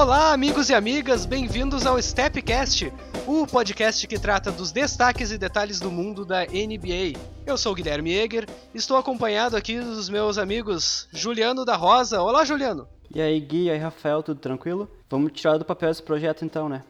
Olá, amigos e amigas, bem-vindos ao Stepcast, o podcast que trata dos destaques e detalhes do mundo da NBA. Eu sou o Guilherme Eger, estou acompanhado aqui dos meus amigos Juliano da Rosa. Olá, Juliano. E aí, Gui, e aí, Rafael, tudo tranquilo? Vamos tirar do papel esse projeto então, né?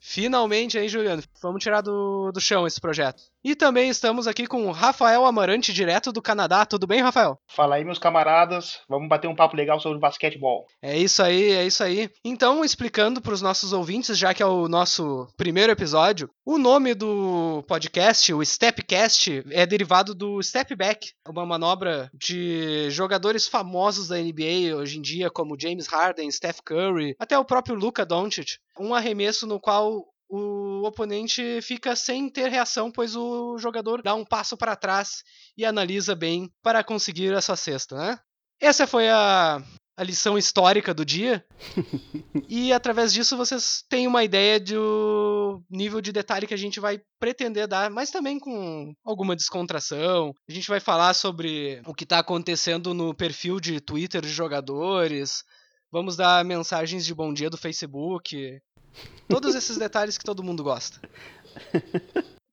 Finalmente, hein, Juliano? Vamos tirar do, do chão esse projeto. E também estamos aqui com o Rafael Amarante, direto do Canadá. Tudo bem, Rafael? Fala aí, meus camaradas. Vamos bater um papo legal sobre basquetebol. É isso aí, é isso aí. Então, explicando para os nossos ouvintes, já que é o nosso primeiro episódio, o nome do podcast, o Stepcast, é derivado do Step Back, uma manobra de jogadores famosos da NBA hoje em dia, como James Harden, Steph Curry, até o próprio Luka Doncic. Um arremesso no qual o oponente fica sem ter reação, pois o jogador dá um passo para trás e analisa bem para conseguir a sua cesta, né? Essa foi a, a lição histórica do dia. e através disso vocês têm uma ideia do nível de detalhe que a gente vai pretender dar, mas também com alguma descontração. A gente vai falar sobre o que está acontecendo no perfil de Twitter de jogadores. Vamos dar mensagens de bom dia do Facebook. Todos esses detalhes que todo mundo gosta.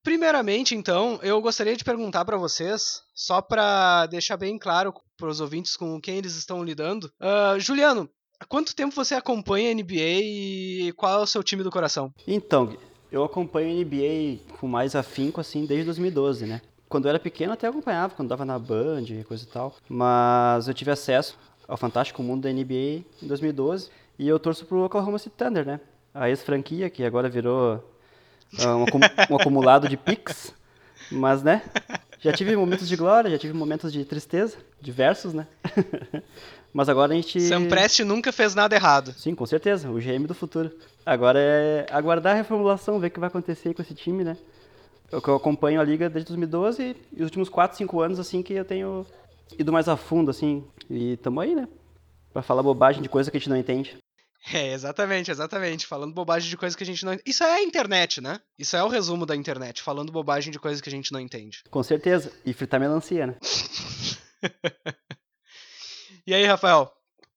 Primeiramente, então, eu gostaria de perguntar para vocês, só para deixar bem claro para os ouvintes com quem eles estão lidando. Uh, Juliano, há quanto tempo você acompanha a NBA e qual é o seu time do coração? Então, eu acompanho a NBA com mais afinco, assim, desde 2012, né? Quando eu era pequeno até acompanhava, quando dava na Band e coisa e tal. Mas eu tive acesso ao fantástico mundo da NBA em 2012 e eu torço pro Oklahoma City Thunder, né? A ex-franquia, que agora virou uh, um, um, acumulado de pics. Mas, né? Já tive momentos de glória, já tive momentos de tristeza, diversos, né? Mas agora a gente. Sam Prest nunca fez nada errado. Sim, com certeza, o GM do futuro. Agora é aguardar a reformulação, ver o que vai acontecer com esse time, né? Eu, eu acompanho a liga desde 2012 e os últimos 4, 5 anos, assim, que eu tenho ido mais a fundo, assim. E tamo aí, né? Pra falar bobagem de coisa que a gente não entende. É, exatamente, exatamente. Falando bobagem de coisas que a gente não. Isso é a internet, né? Isso é o resumo da internet, falando bobagem de coisas que a gente não entende. Com certeza. E fritar melancia, né? e aí, Rafael?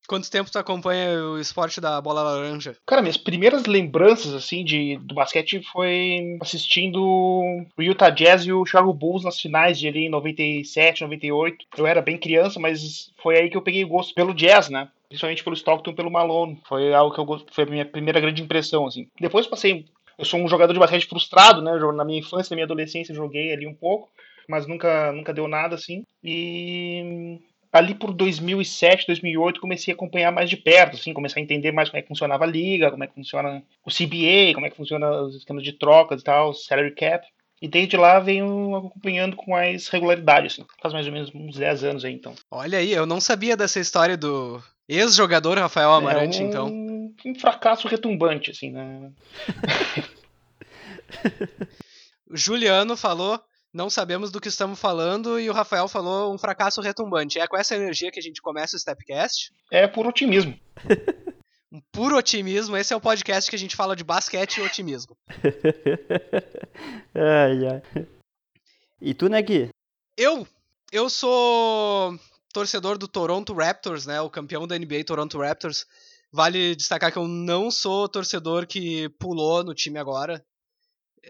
Quanto tempo tu acompanha o esporte da bola laranja? Cara, minhas primeiras lembranças, assim, de, do basquete foi assistindo o Utah Jazz e o Chicago Bulls nas finais de ali em 97, 98. Eu era bem criança, mas foi aí que eu peguei gosto pelo jazz, né? principalmente pelo Stockton pelo Malone. Foi algo que eu foi a minha primeira grande impressão, assim. Depois passei. Eu sou um jogador de basquete frustrado, né? Na minha infância, na minha adolescência, joguei ali um pouco, mas nunca, nunca deu nada, assim. E ali por 2007, 2008, comecei a acompanhar mais de perto, assim, comecei a entender mais como é que funcionava a liga, como é que funciona o CBA, como é que funciona os esquemas de trocas e tal, salary cap. E desde lá venho acompanhando com mais regularidade, assim. Faz mais ou menos uns 10 anos aí, então. Olha aí, eu não sabia dessa história do Ex-jogador Rafael Amarante, é um, então. Um fracasso retumbante, assim, né? o Juliano falou, não sabemos do que estamos falando, e o Rafael falou um fracasso retumbante. É com essa energia que a gente começa o Stepcast? É por otimismo. um puro otimismo. Esse é o podcast que a gente fala de basquete e otimismo. ai, ai. E tu, né, Gui? Eu? Eu sou torcedor do Toronto Raptors, né? O campeão da NBA Toronto Raptors. Vale destacar que eu não sou torcedor que pulou no time agora.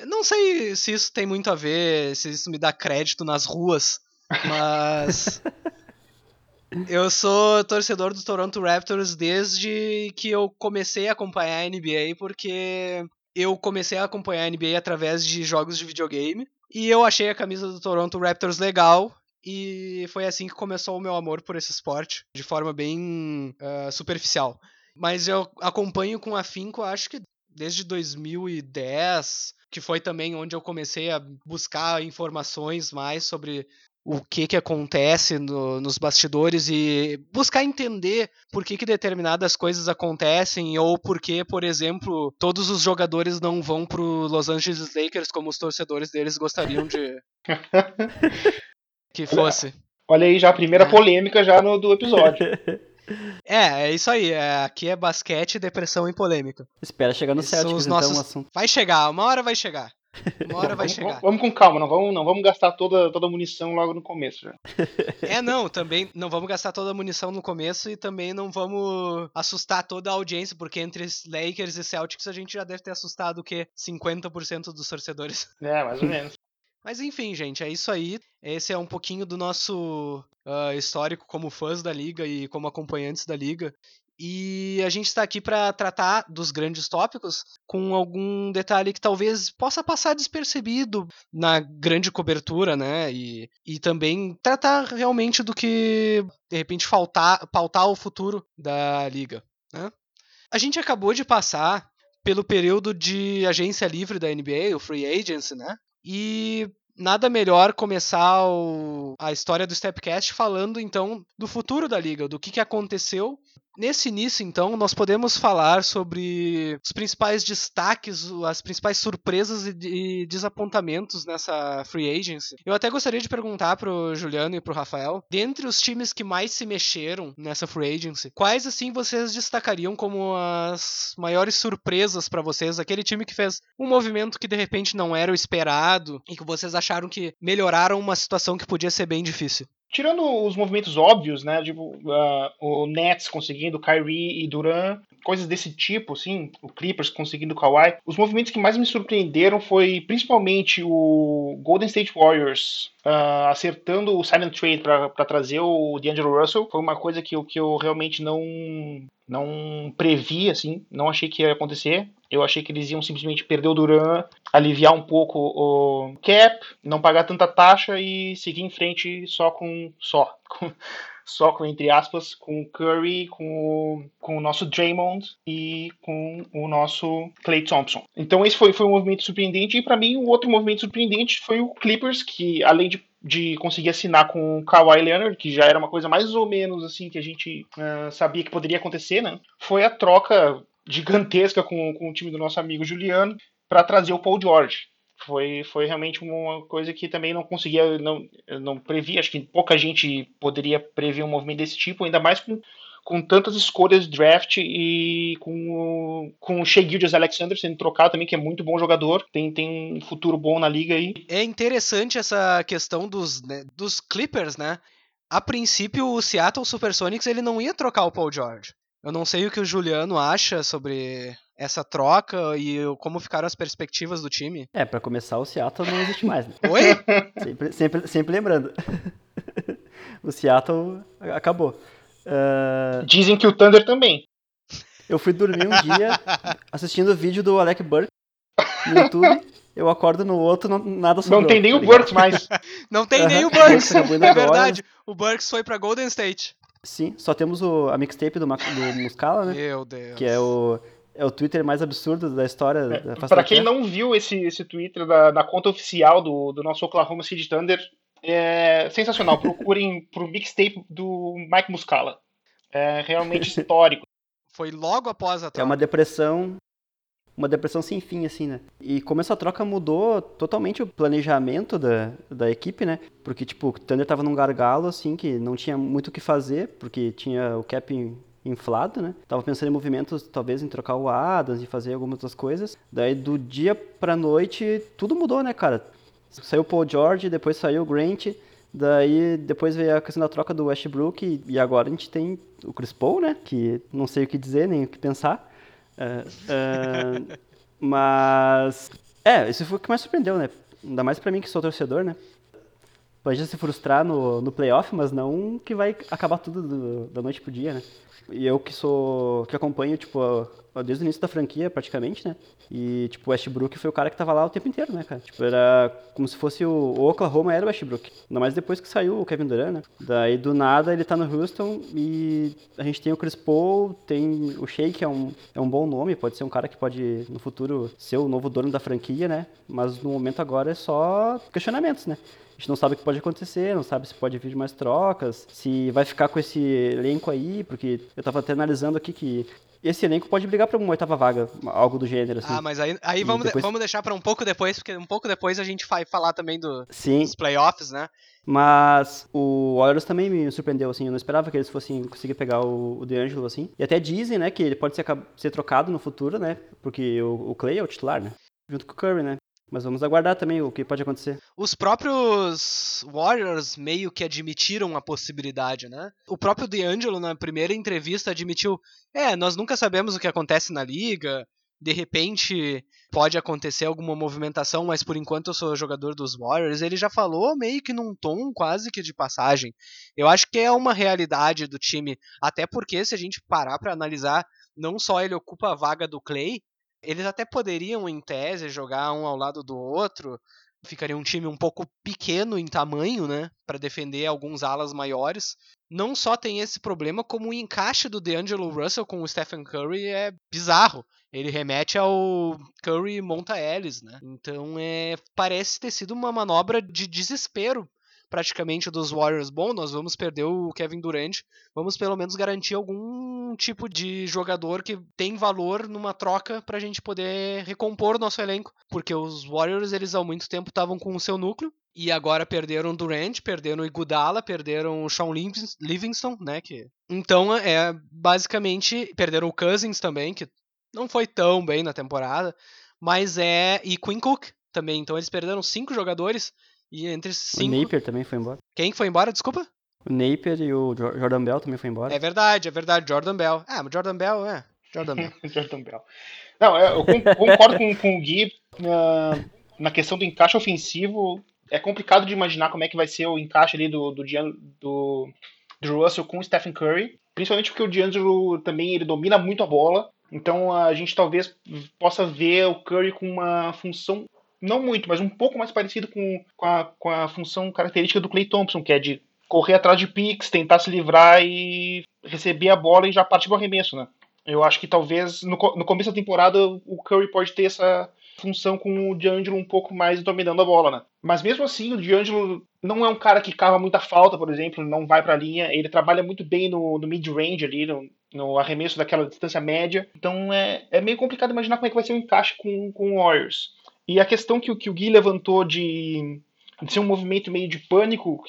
Não sei se isso tem muito a ver, se isso me dá crédito nas ruas, mas. eu sou torcedor do Toronto Raptors desde que eu comecei a acompanhar a NBA, porque eu comecei a acompanhar a NBA através de jogos de videogame. E eu achei a camisa do Toronto Raptors legal e foi assim que começou o meu amor por esse esporte, de forma bem uh, superficial. Mas eu acompanho com afinco, acho que desde 2010, que foi também onde eu comecei a buscar informações mais sobre o que, que acontece no, nos bastidores e buscar entender por que, que determinadas coisas acontecem ou por que, por exemplo, todos os jogadores não vão pro Los Angeles Lakers como os torcedores deles gostariam de, que fosse. Olha aí já a primeira é. polêmica já no, do episódio. É, é isso aí. É, aqui é basquete, depressão e polêmica. Espera chegar no Celtics, então, nossos... Vai chegar, uma hora vai chegar. Uma hora vai vamos, chegar. Vamos com calma, não vamos, não vamos gastar toda, toda a munição logo no começo. Já. É, não, também não vamos gastar toda a munição no começo e também não vamos assustar toda a audiência, porque entre Lakers e Celtics a gente já deve ter assustado o quê? 50% dos torcedores. É, mais ou menos. Mas enfim, gente, é isso aí. Esse é um pouquinho do nosso uh, histórico como fãs da liga e como acompanhantes da liga. E a gente está aqui para tratar dos grandes tópicos com algum detalhe que talvez possa passar despercebido na grande cobertura, né? E, e também tratar realmente do que, de repente, faltar, pautar o futuro da liga. Né? A gente acabou de passar pelo período de agência livre da NBA, o Free Agency, né? E nada melhor começar o, a história do Stepcast falando então do futuro da liga, do que, que aconteceu Nesse início, então, nós podemos falar sobre os principais destaques, as principais surpresas e desapontamentos nessa free agency. Eu até gostaria de perguntar pro Juliano e pro Rafael, dentre os times que mais se mexeram nessa free agency, quais assim vocês destacariam como as maiores surpresas para vocês? Aquele time que fez um movimento que de repente não era o esperado e que vocês acharam que melhoraram uma situação que podia ser bem difícil. Tirando os movimentos óbvios, né? Tipo, uh, o Nets conseguindo Kyrie e Duran, coisas desse tipo, assim, o Clippers conseguindo Kawhi. Os movimentos que mais me surpreenderam foi principalmente o Golden State Warriors uh, acertando o silent trade para trazer o D'Angelo Russell. Foi uma coisa que que eu realmente não não previ, assim, não achei que ia acontecer. Eu achei que eles iam simplesmente perder o Duran, aliviar um pouco o cap, não pagar tanta taxa e seguir em frente só com só com, só com entre aspas com o Curry, com o, com o nosso Draymond e com o nosso Clay Thompson. Então esse foi, foi um movimento surpreendente e para mim o outro movimento surpreendente foi o Clippers que além de de conseguir assinar com o Kawhi Leonard, que já era uma coisa mais ou menos assim que a gente uh, sabia que poderia acontecer, né? Foi a troca gigantesca com, com o time do nosso amigo Juliano para trazer o Paul George. Foi, foi realmente uma coisa que também não conseguia, não, não previa. Acho que pouca gente poderia prever um movimento desse tipo, ainda mais com com tantas escolhas de draft e com com o Shea Gildas Alexander sendo trocado também, que é muito bom jogador, tem, tem um futuro bom na liga aí. É interessante essa questão dos, né, dos Clippers, né? A princípio, o Seattle Supersonics ele não ia trocar o Paul George. Eu não sei o que o Juliano acha sobre essa troca e como ficaram as perspectivas do time. É, para começar, o Seattle não existe mais. Né? Oi? sempre, sempre, sempre lembrando. o Seattle acabou. Uh... Dizem que o Thunder também. Eu fui dormir um dia assistindo o vídeo do Alec Burke no YouTube. Eu acordo no outro, não, nada sobrou. Não tem nem tá o Burks mais. não tem nem o Burks. é verdade. O Burks foi pra Golden State. Sim, só temos o, a mixtape do, do Muscala, né? Meu Deus. Que é o, é o Twitter mais absurdo da história. É, da pra quem não viu esse, esse Twitter da, da conta oficial do, do nosso Oklahoma City Thunder, é sensacional. Procurem pro mixtape do Mike Muscala. É realmente histórico. Foi logo após a troca. É uma depressão. Uma depressão sem fim, assim, né? E como essa troca mudou totalmente o planejamento da, da equipe, né? Porque, tipo, o Thunder tava num gargalo, assim, que não tinha muito o que fazer, porque tinha o cap inflado, né? Tava pensando em movimentos, talvez em trocar o Adams e fazer algumas outras coisas. Daí, do dia pra noite, tudo mudou, né, cara? Saiu o Paul George, depois saiu o Grant, daí depois veio a questão da troca do Westbrook e agora a gente tem o Chris Paul, né? Que não sei o que dizer, nem o que pensar. Uh, uh, mas, é, isso foi o que mais surpreendeu, né? Ainda mais pra mim que sou torcedor, né? Pode se frustrar no, no playoff, mas não que vai acabar tudo do, da noite pro dia, né? E eu que sou. que acompanho, tipo, desde o início da franquia, praticamente, né? E, tipo, o Westbrook foi o cara que tava lá o tempo inteiro, né, cara? Tipo, era como se fosse o, o Oklahoma era o Westbrook. Ainda mais depois que saiu o Kevin Durant, né? Daí, do nada, ele tá no Houston e a gente tem o Chris Paul, tem o Shea, que é um, é um bom nome, pode ser um cara que pode, no futuro, ser o novo dono da franquia, né? Mas no momento agora é só questionamentos, né? A gente não sabe o que pode acontecer, não sabe se pode vir mais trocas, se vai ficar com esse elenco aí, porque eu tava até analisando aqui que esse elenco pode brigar para uma oitava vaga, algo do gênero. Assim. Ah, mas aí, aí vamos, depois... de, vamos deixar para um pouco depois, porque um pouco depois a gente vai falar também do, Sim. dos playoffs, né? Mas o Warriors também me surpreendeu, assim, eu não esperava que eles fossem conseguir pegar o, o DeAngelo, assim. E até dizem, né, que ele pode ser, ser trocado no futuro, né, porque o, o Clay é o titular, né, junto com o Curry, né. Mas vamos aguardar também o que pode acontecer. Os próprios Warriors meio que admitiram a possibilidade, né? O próprio D'Angelo, na primeira entrevista, admitiu: é, nós nunca sabemos o que acontece na liga, de repente pode acontecer alguma movimentação, mas por enquanto eu sou jogador dos Warriors. Ele já falou meio que num tom quase que de passagem. Eu acho que é uma realidade do time, até porque se a gente parar para analisar, não só ele ocupa a vaga do Clay, eles até poderiam em tese jogar um ao lado do outro, ficaria um time um pouco pequeno em tamanho, né, para defender alguns alas maiores. Não só tem esse problema, como o encaixe do DeAngelo Russell com o Stephen Curry é bizarro. Ele remete ao Curry Monta Ellis, né? Então é, parece ter sido uma manobra de desespero praticamente dos Warriors. Bom, nós vamos perder o Kevin Durant, vamos pelo menos garantir algum tipo de jogador que tem valor numa troca para a gente poder recompor o nosso elenco, porque os Warriors eles há muito tempo estavam com o seu núcleo. E agora perderam Durant, perderam o Iguodala, perderam o Livingston, né, que então é basicamente perderam o Cousins também, que não foi tão bem na temporada, mas é e Quinn Cook também, então eles perderam cinco jogadores e entre cinco... O Napier também foi embora. Quem foi embora, desculpa? O Napier e o Jordan Bell também foi embora. É verdade, é verdade, Jordan Bell. Ah, mas Jordan Bell, é. Jordan Bell. Jordan Bell. Não, eu concordo com, com o Gui na, na questão do encaixe ofensivo. É complicado de imaginar como é que vai ser o encaixe ali do, do, do, do Russell com o Stephen Curry. Principalmente porque o D'Angelo também ele domina muito a bola. Então a gente talvez possa ver o Curry com uma função não muito, mas um pouco mais parecido com, com, a, com a função característica do Clay Thompson, que é de correr atrás de picks, tentar se livrar e receber a bola e já partir pro arremesso, né? Eu acho que talvez no, no começo da temporada o Curry pode ter essa função com o D'Angelo um pouco mais dominando a bola, né? Mas mesmo assim, o D'Angelo não é um cara que cava muita falta, por exemplo, não vai para a linha, ele trabalha muito bem no, no mid-range ali, no, no, arremesso daquela distância média. Então é, é meio complicado imaginar como é que vai ser o encaixe com, com o Warriors. E a questão que, que o Gui levantou de, de ser um movimento meio de pânico,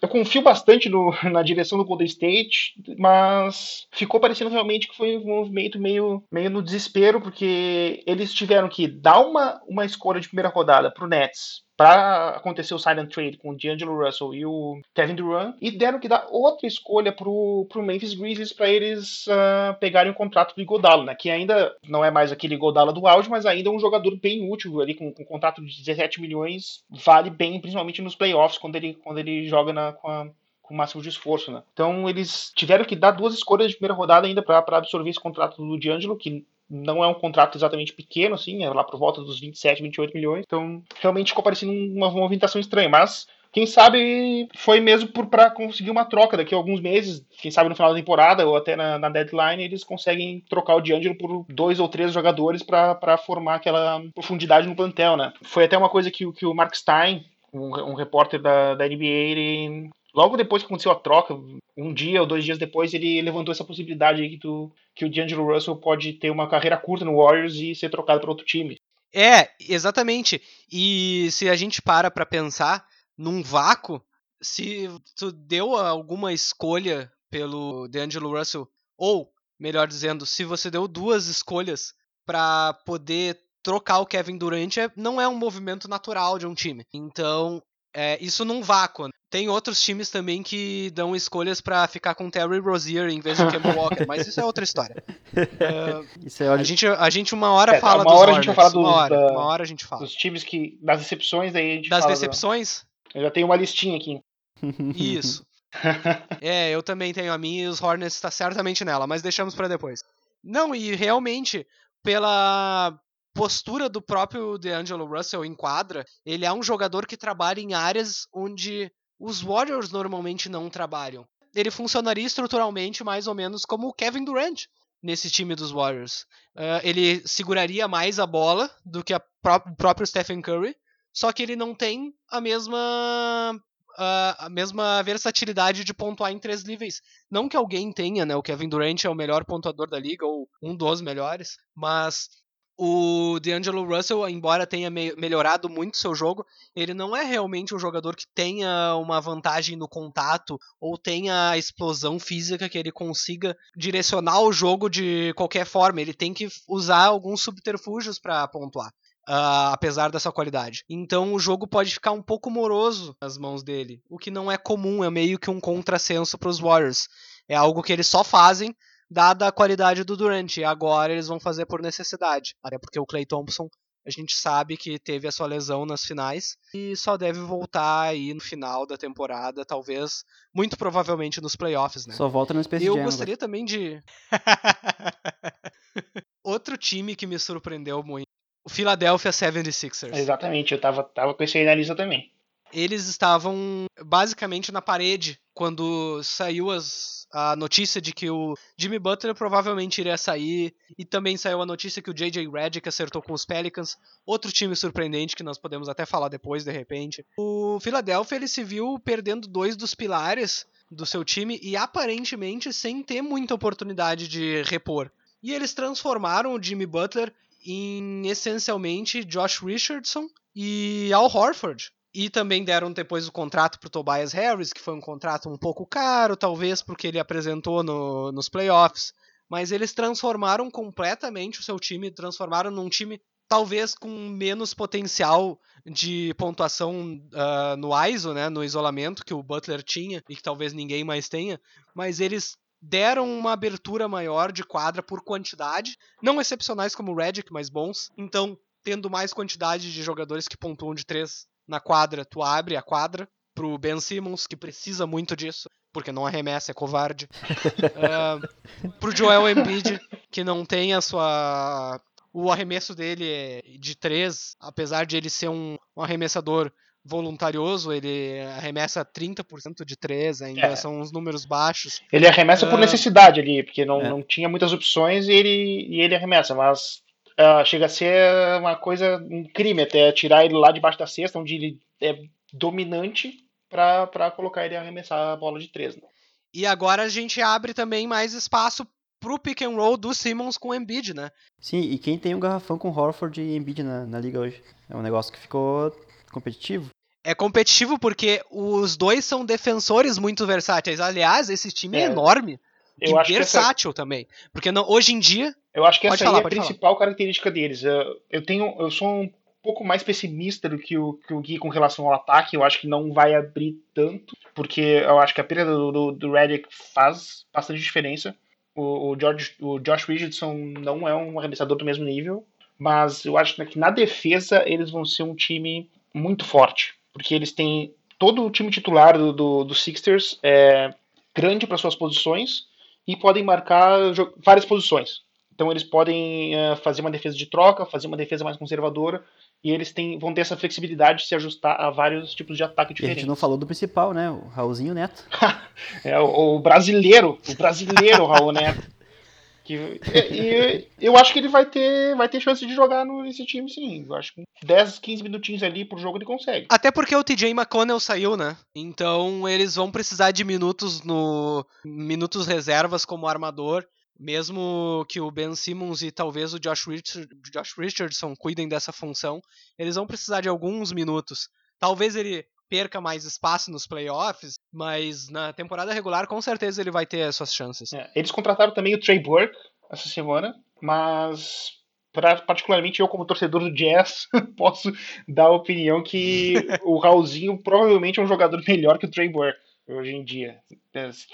eu confio bastante no, na direção do Golden State, mas ficou parecendo realmente que foi um movimento meio, meio no desespero, porque eles tiveram que dar uma, uma escolha de primeira rodada para o Nets para acontecer o silent trade com o D'Angelo Russell e o Kevin Durant e deram que dar outra escolha pro, pro Memphis Grizzlies para eles uh, pegarem o contrato do Igodala, né? Que ainda não é mais aquele Igodala do auge, mas ainda é um jogador bem útil ali com, com um contrato de 17 milhões, vale bem, principalmente nos playoffs quando ele quando ele joga na, com a com o máximo de esforço, né? Então eles tiveram que dar duas escolhas de primeira rodada ainda para absorver esse contrato do D'Angelo, que não é um contrato exatamente pequeno, assim, é lá por volta dos 27, 28 milhões. Então, realmente ficou parecendo uma movimentação estranha. Mas, quem sabe foi mesmo para conseguir uma troca daqui a alguns meses. Quem sabe no final da temporada ou até na, na deadline eles conseguem trocar o D'Angelo por dois ou três jogadores para formar aquela profundidade no plantel, né? Foi até uma coisa que, que o Mark Stein, um, um repórter da, da NBA, ele Logo depois que aconteceu a troca, um dia ou dois dias depois, ele levantou essa possibilidade aí que, tu, que o D'Angelo Russell pode ter uma carreira curta no Warriors e ser trocado para outro time. É, exatamente. E se a gente para para pensar num vácuo, se tu deu alguma escolha pelo D'Angelo Russell, ou, melhor dizendo, se você deu duas escolhas para poder trocar o Kevin Durant, é, não é um movimento natural de um time. Então, é, isso num vácuo. Tem outros times também que dão escolhas para ficar com Terry Rozier em vez de Kemba Walker, mas isso é outra história. Uh, isso é a, gente, a gente uma hora é, fala uma dos hora Hornets, a gente vai falar dos, uma, hora, da, uma hora a gente fala. Dos times que. Das decepções, aí a gente Das fala decepções? Da, eu já tenho uma listinha aqui. Isso. é, eu também tenho a minha e os Hornets está certamente nela, mas deixamos para depois. Não, e realmente, pela postura do próprio DeAngelo Russell em quadra, ele é um jogador que trabalha em áreas onde os Warriors normalmente não trabalham. Ele funcionaria estruturalmente mais ou menos como o Kevin Durant nesse time dos Warriors. Uh, ele seguraria mais a bola do que pró o próprio Stephen Curry, só que ele não tem a mesma Uh, a mesma versatilidade de pontuar em três níveis. Não que alguém tenha, né? O Kevin Durant é o melhor pontuador da liga, ou um dos melhores, mas o D'Angelo Russell, embora tenha me melhorado muito seu jogo, ele não é realmente um jogador que tenha uma vantagem no contato ou tenha a explosão física que ele consiga direcionar o jogo de qualquer forma. Ele tem que usar alguns subterfúgios para pontuar. Uh, apesar dessa qualidade. Então o jogo pode ficar um pouco moroso nas mãos dele, o que não é comum, é meio que um contrassenso para os Warriors. É algo que eles só fazem dada a qualidade do Durant, e agora eles vão fazer por necessidade. Até porque o Clay Thompson, a gente sabe que teve a sua lesão nas finais e só deve voltar aí no final da temporada, talvez, muito provavelmente nos playoffs, né? Só volta no Space Eu Jam, gostaria também de Outro time que me surpreendeu muito o Philadelphia 76ers. Exatamente, eu tava, tava com esse aí na lista também. Eles estavam basicamente na parede quando saiu as, a notícia de que o Jimmy Butler provavelmente iria sair, e também saiu a notícia que o JJ Redick acertou com os Pelicans, outro time surpreendente que nós podemos até falar depois de repente. O Philadelphia ele se viu perdendo dois dos pilares do seu time e aparentemente sem ter muita oportunidade de repor. E eles transformaram o Jimmy Butler em essencialmente Josh Richardson e Al Horford. E também deram depois o contrato para o Tobias Harris, que foi um contrato um pouco caro, talvez porque ele apresentou no, nos playoffs. Mas eles transformaram completamente o seu time, transformaram num time talvez com menos potencial de pontuação uh, no ISO, né, no isolamento que o Butler tinha e que talvez ninguém mais tenha, mas eles deram uma abertura maior de quadra por quantidade, não excepcionais como o Redick, mas bons. Então, tendo mais quantidade de jogadores que pontuam de três na quadra, tu abre a quadra pro Ben Simmons, que precisa muito disso, porque não arremessa, é covarde. uh, pro Joel Embiid, que não tem a sua... O arremesso dele é de três, apesar de ele ser um, um arremessador voluntarioso, ele arremessa 30% de 3, ainda é. são uns números baixos. Ele arremessa uh, por ah, necessidade ali, porque não, é. não tinha muitas opções e ele, e ele arremessa, mas uh, chega a ser uma coisa, um crime até tirar ele lá debaixo da cesta, onde ele é dominante, para colocar ele a arremessar a bola de 3. Né? E agora a gente abre também mais espaço pro pick and roll do Simmons com o Embiid, né? Sim, e quem tem um garrafão com Horford e Embiid na, na liga hoje? É um negócio que ficou competitivo? É competitivo porque os dois são defensores muito versáteis. Aliás, esse time é, é enorme. Eu e versátil essa... também. Porque não, hoje em dia. Eu acho que essa falar, é a principal falar. característica deles. Eu, eu, tenho, eu sou um pouco mais pessimista do que o, que o Gui com relação ao ataque. Eu acho que não vai abrir tanto, porque eu acho que a perda do, do, do Redick faz bastante diferença. O, o, George, o Josh Richardson não é um arremessador do mesmo nível, mas eu acho que na defesa eles vão ser um time muito forte, porque eles têm todo o time titular do, do, do Sixers é grande para suas posições e podem marcar várias posições. Então eles podem uh, fazer uma defesa de troca, fazer uma defesa mais conservadora e eles têm, vão ter essa flexibilidade de se ajustar a vários tipos de ataque diferentes. E a gente não falou do principal, né? O Raulzinho Neto. é o, o, brasileiro, o brasileiro Raul Neto. Que, e, e, eu acho que ele vai ter, vai ter chance de jogar nesse time, sim. Eu acho que 10, 15 minutinhos ali pro jogo ele consegue. Até porque o TJ McConnell saiu, né? Então eles vão precisar de minutos no minutos reservas como armador. Mesmo que o Ben Simmons e talvez o Josh, Richard, Josh Richardson cuidem dessa função, eles vão precisar de alguns minutos. Talvez ele perca mais espaço nos playoffs, mas na temporada regular com certeza ele vai ter as suas chances. É, eles contrataram também o Trey Burke essa semana, mas pra, particularmente eu como torcedor do Jazz posso dar a opinião que o Raulzinho provavelmente é um jogador melhor que o Trey Burke hoje em dia. É, se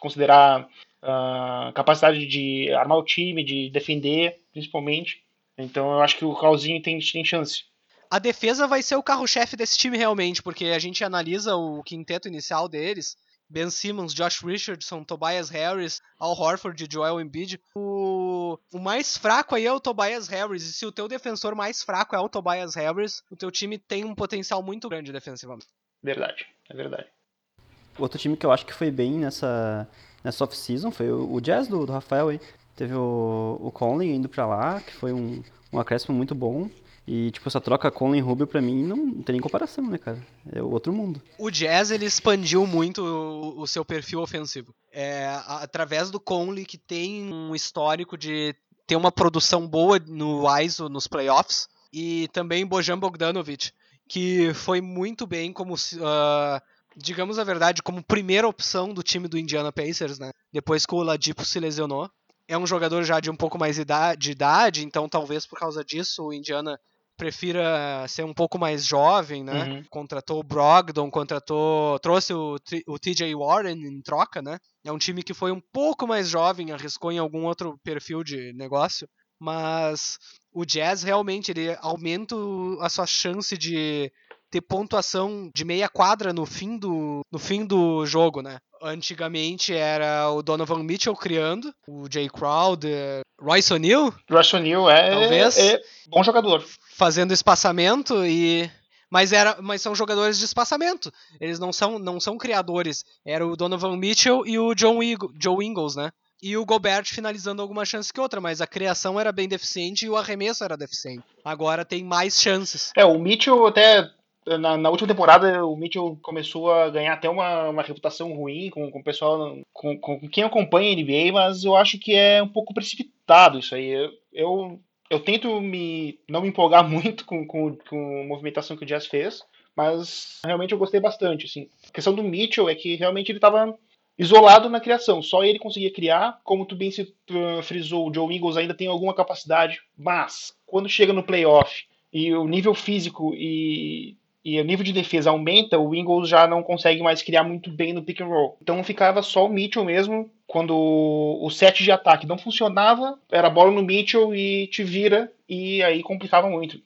considerar uh, capacidade de armar o time, de defender, principalmente. Então eu acho que o Raulzinho tem, tem chance a defesa vai ser o carro-chefe desse time realmente, porque a gente analisa o quinteto inicial deles. Ben Simmons, Josh Richardson, Tobias Harris, Al Horford e Joel Embiid. O, o mais fraco aí é o Tobias Harris. E se o teu defensor mais fraco é o Tobias Harris, o teu time tem um potencial muito grande defensivamente. Verdade, é verdade. Outro time que eu acho que foi bem nessa, nessa off-season foi o, o Jazz do, do Rafael aí. Teve o, o Conley indo para lá, que foi um, um acréscimo muito bom. E, tipo, essa troca Conley Rubio pra mim não, não tem nem comparação, né, cara? É outro mundo. O Jazz, ele expandiu muito o, o seu perfil ofensivo. É, através do Conley, que tem um histórico de ter uma produção boa no ISO nos playoffs, e também Bojan Bogdanovic, que foi muito bem como, uh, digamos a verdade, como primeira opção do time do Indiana Pacers, né? Depois que o Ladipo se lesionou. É um jogador já de um pouco mais de idade, então talvez por causa disso o Indiana prefira ser um pouco mais jovem, né? Uhum. Contratou o Brogdon, contratou, trouxe o, o TJ Warren em troca, né? É um time que foi um pouco mais jovem, arriscou em algum outro perfil de negócio, mas o Jazz realmente ele aumenta a sua chance de ter pontuação de meia quadra no fim do, no fim do jogo, né? Antigamente era o Donovan Mitchell criando, o Jay Crowder, Royce O'Neal Russ O'Neal é, Talvez. é bom jogador. fazendo espaçamento e mas era mas são jogadores de espaçamento eles não são não são criadores era o Donovan Mitchell e o John Eagle, Joe Ingles né e o Gobert finalizando alguma chance que outra mas a criação era bem deficiente e o arremesso era deficiente agora tem mais chances É, o Mitchell até. Na, na última temporada, o Mitchell começou a ganhar até uma, uma reputação ruim com, com o pessoal, com, com quem acompanha a NBA, mas eu acho que é um pouco precipitado isso aí. Eu, eu, eu tento me não me empolgar muito com, com, com a movimentação que o Jazz fez, mas realmente eu gostei bastante. Assim. A questão do Mitchell é que realmente ele estava isolado na criação, só ele conseguia criar. Como tu bem se uh, frisou, o Joe Ingles ainda tem alguma capacidade, mas quando chega no playoff e o nível físico e, e o nível de defesa aumenta, o Ingles já não consegue mais criar muito bem no pick and roll. Então ficava só o Mitchell mesmo. Quando o set de ataque não funcionava, era bola no Mitchell e te vira, e aí complicava muito.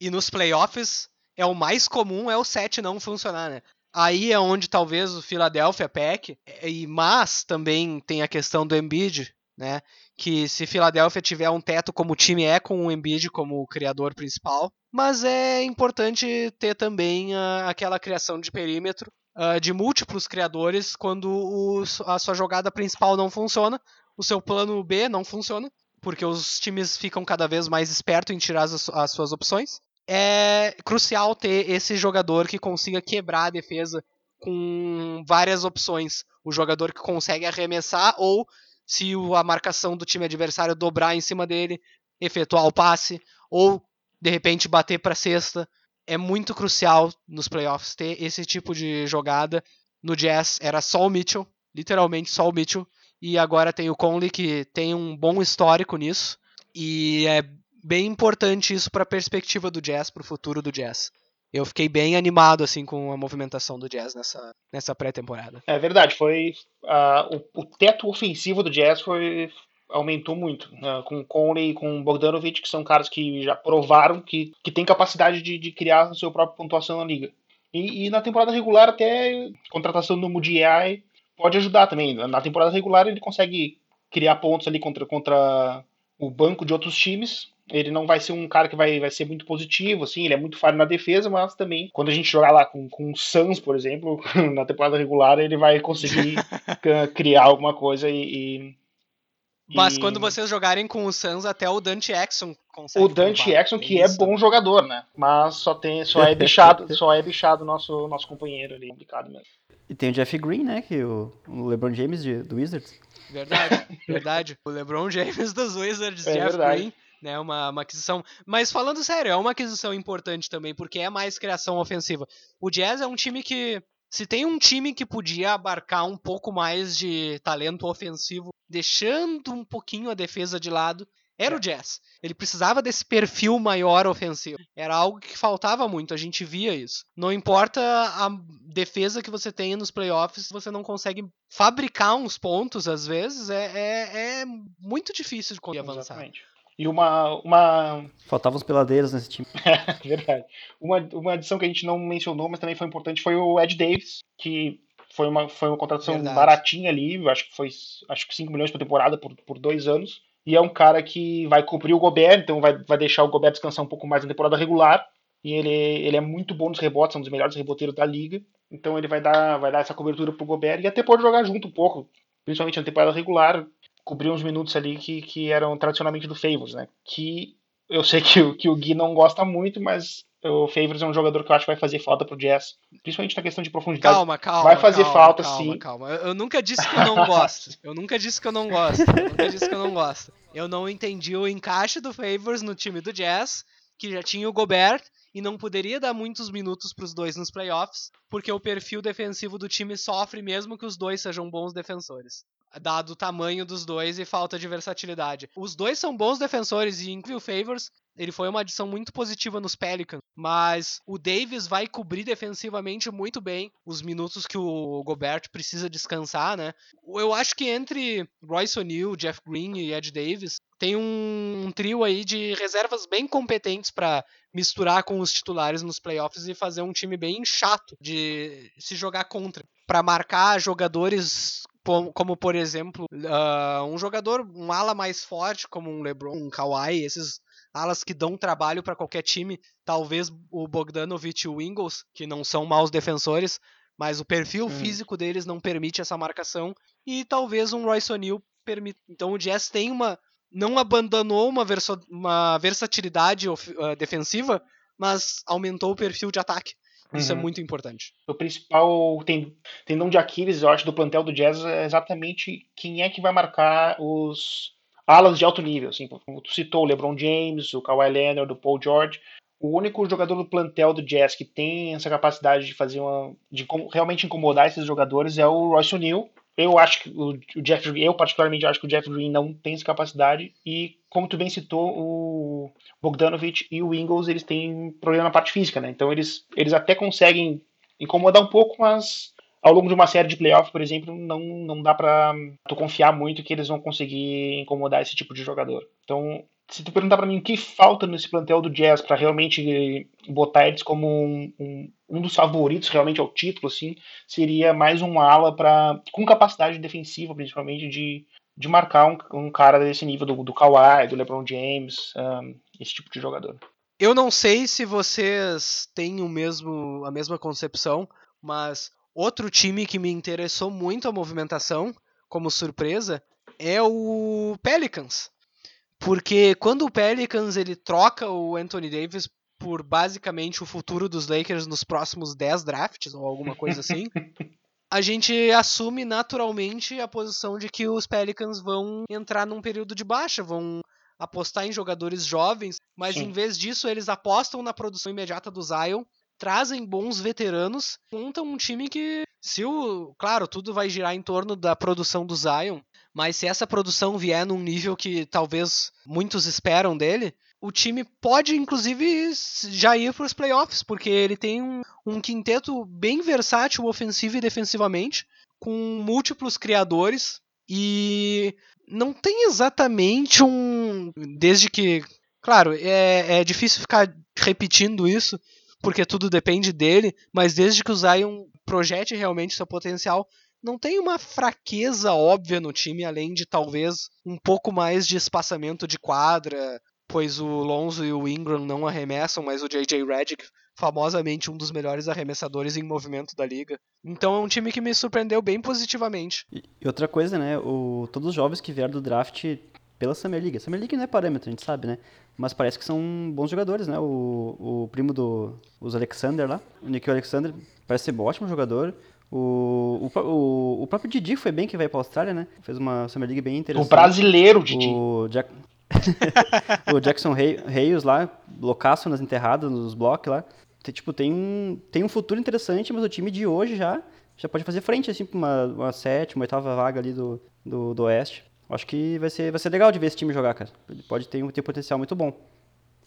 e nos playoffs é o mais comum é o set não funcionar né aí é onde talvez o Philadelphia peque e mas também tem a questão do Embiid né que se Philadelphia tiver um teto como o time é com o Embiid como o criador principal, mas é importante ter também ah, aquela criação de perímetro ah, de múltiplos criadores quando o- a sua jogada principal não funciona, o seu plano B não funciona, porque os times ficam cada vez mais espertos em tirar as, as suas opções. É crucial ter esse jogador que consiga quebrar a defesa com várias opções. O jogador que consegue arremessar ou se a marcação do time adversário dobrar em cima dele, efetuar o passe ou de repente bater para cesta. É muito crucial nos playoffs ter esse tipo de jogada. No Jazz era só o Mitchell, literalmente só o Mitchell, e agora tem o Conley que tem um bom histórico nisso e é bem importante isso para a perspectiva do Jazz, para o futuro do Jazz. Eu fiquei bem animado assim com a movimentação do Jazz nessa, nessa pré-temporada. É verdade, foi ah, o, o teto ofensivo do Jazz foi aumentou muito né, com o Conley e com o Bogdanovich, que são caras que já provaram que, que tem capacidade de, de criar a sua própria pontuação na liga. E, e na temporada regular até a contratação do Mudiai pode ajudar também. Na temporada regular ele consegue criar pontos ali contra, contra o banco de outros times. Ele não vai ser um cara que vai, vai ser muito positivo, assim, ele é muito falho na defesa, mas também, quando a gente jogar lá com, com o Suns, por exemplo, na temporada regular, ele vai conseguir criar alguma coisa e. e- Mas e quando vocês jogarem com o Suns, até o Dante Exxon consegue. O Dante. Exxon, que é bom jogador, né? Mas só, tem, só é bichado, só é bichado nosso, nosso companheiro ali, complicado mesmo. E tem o Jeff Green, né? Que o, o LeBron James de, do Wizards. Verdade, verdade. O LeBron James dos Wizards, É Jeff verdade. Green, né, uma, uma aquisição. Mas falando sério, é uma aquisição importante também, porque é mais criação ofensiva. O Jazz é um time que, se tem um time que podia abarcar um pouco mais de talento ofensivo, deixando um pouquinho a defesa de lado, era o Jazz. Ele precisava desse perfil maior ofensivo. Era algo que faltava muito, a gente via isso. Não importa a defesa que você tenha nos playoffs, você não consegue fabricar uns pontos, às vezes, é, é, é muito difícil de conseguir avançar. Exatamente. E uma, uma. Faltavam os peladeiros nesse time. Verdade. Uma, uma adição que a gente não mencionou, mas também foi importante, foi o Ed Davis, que foi uma, foi uma contratação Verdade. baratinha ali, eu acho que foi acho que 5 milhões por temporada por, por dois anos. E é um cara que vai cobrir o Gobert, então vai, vai deixar o Gobert descansar um pouco mais na temporada regular. E ele, ele é muito bom nos rebotes, é um dos melhores reboteiros da liga. Então ele vai dar, vai dar essa cobertura pro Gobert e até pode jogar junto um pouco, principalmente na temporada regular, cobrir uns minutos ali que, que eram tradicionalmente do Favors, né? Que eu sei que, o- que o Gui não gosta muito, mas o Favors é um jogador que eu acho que vai fazer falta pro Jazz, principalmente na questão de profundidade. Calma, calma. Vai fazer calma, falta, calma, sim. Calma, eu, eu nunca disse que eu não gosto. Eu nunca disse que eu não gosto. Eu nunca disse que eu não gosto. Eu não entendi o encaixe do Favors no time do Jazz, que já tinha o Gobert e não poderia dar muitos minutos pros dois nos playoffs, porque o perfil defensivo do time sofre mesmo que os dois sejam bons defensores. Dado o tamanho dos dois e falta de versatilidade. Os dois são bons defensores e inclusive o Favors ele foi uma adição muito positiva nos Pelicans, mas o Davis vai cobrir defensivamente muito bem os minutos que o Gobert precisa descansar, né? Eu acho que entre Royce O'Neal, Jeff Green e Ed Davis tem um, um trio aí de reservas bem competentes para misturar com os titulares nos playoffs e fazer um time bem chato de se jogar contra, para marcar jogadores como por exemplo uh, um jogador, um ala mais forte como um LeBron, um Kawhi, esses alas que dão trabalho para qualquer time. Talvez o Bogdanovich e o Ingles, que não são maus defensores, mas o perfil hum. físico deles não permite essa marcação. E talvez um Royce O'Neal permita. Então o Jazz tem uma. Não abandonou uma, verso, uma versatilidade uh, defensiva, mas aumentou o perfil de ataque. Isso é uhum. é muito importante. O principal tendão de Aquiles, eu acho, do plantel do Jazz é exatamente quem é que vai marcar os, alas de alto nível, assim, como tu citou, o LeBron James, o Kawhi Leonard, o Paul George. O único jogador do plantel do Jazz que tem essa capacidade de fazer uma. de realmente incomodar esses jogadores é o Royce O'Neal. Eu acho que o, Jeff eu particularmente acho que o Jeff Green não tem essa capacidade e como tu bem citou, o Bogdanovich e o Ingles, eles têm problema na parte física, né? Então eles, eles até conseguem incomodar um pouco, mas ao longo de uma série de playoffs, por exemplo, não, não dá pra tu confiar muito que eles vão conseguir incomodar esse tipo de jogador. Então, se tu perguntar para mim o que falta nesse plantel do Jazz para realmente botar eles como um, um, um, dos favoritos realmente ao título, assim, seria mais um ala para com capacidade defensiva, principalmente de, de marcar um, um cara desse nível do, do Kawhi, do LeBron James, esse tipo de jogador. Eu não sei se vocês têm o mesmo a mesma concepção, mas Outro time que me interessou muito a movimentação, como surpresa, é o Pelicans. Porque quando o Pelicans ele troca o Anthony Davis por basicamente o futuro dos Lakers nos próximos 10 drafts ou alguma coisa assim, a gente assume naturalmente a posição de que os Pelicans vão entrar num período de baixa, vão apostar em jogadores jovens, mas Sim. em vez disso eles apostam na produção imediata do Zion trazem bons veteranos, montam um time que, se o. Claro, tudo vai girar em torno da produção do Zion, mas se essa produção vier num nível que talvez muitos esperam dele, o time pode, inclusive, já ir para os playoffs, porque ele tem um, um quinteto bem versátil ofensivo e defensivamente, com múltiplos criadores e não tem exatamente um. Desde que. Claro, é, é difícil ficar repetindo isso, porque tudo depende dele, mas desde que o Zion projete realmente seu potencial, não tem uma fraqueza óbvia no time, além de talvez um pouco mais de espaçamento de quadra, pois o Lonzo e o Ingram não arremessam, mas o JJ Redick, famosamente um dos melhores arremessadores em movimento da liga. Então é um time que me surpreendeu bem positivamente. E outra coisa, né, o, todos os jovens que vieram do draft pela Summer League. Summer League não é parâmetro, a gente sabe, né? Mas parece que são bons jogadores, né? O, o primo do os Alexander lá, o Nikhil Alexander, parece ser um ótimo jogador. O, o, o, próprio Didi foi bem que veio pra Austrália, né? Fez uma Summer League bem interessante. O brasileiro Didi. O, Jack... o Jackson Reis lá, loucaço nas enterradas, nos blocos lá. Tem, tipo, tem um, tem um futuro interessante, mas o time de hoje já, já pode fazer frente, assim, pra uma, uma sétima, oitava vaga ali do, do, do Oeste. Acho que vai ser, vai ser legal de ver esse time jogar, cara. Ele pode ter, ter um potencial muito bom.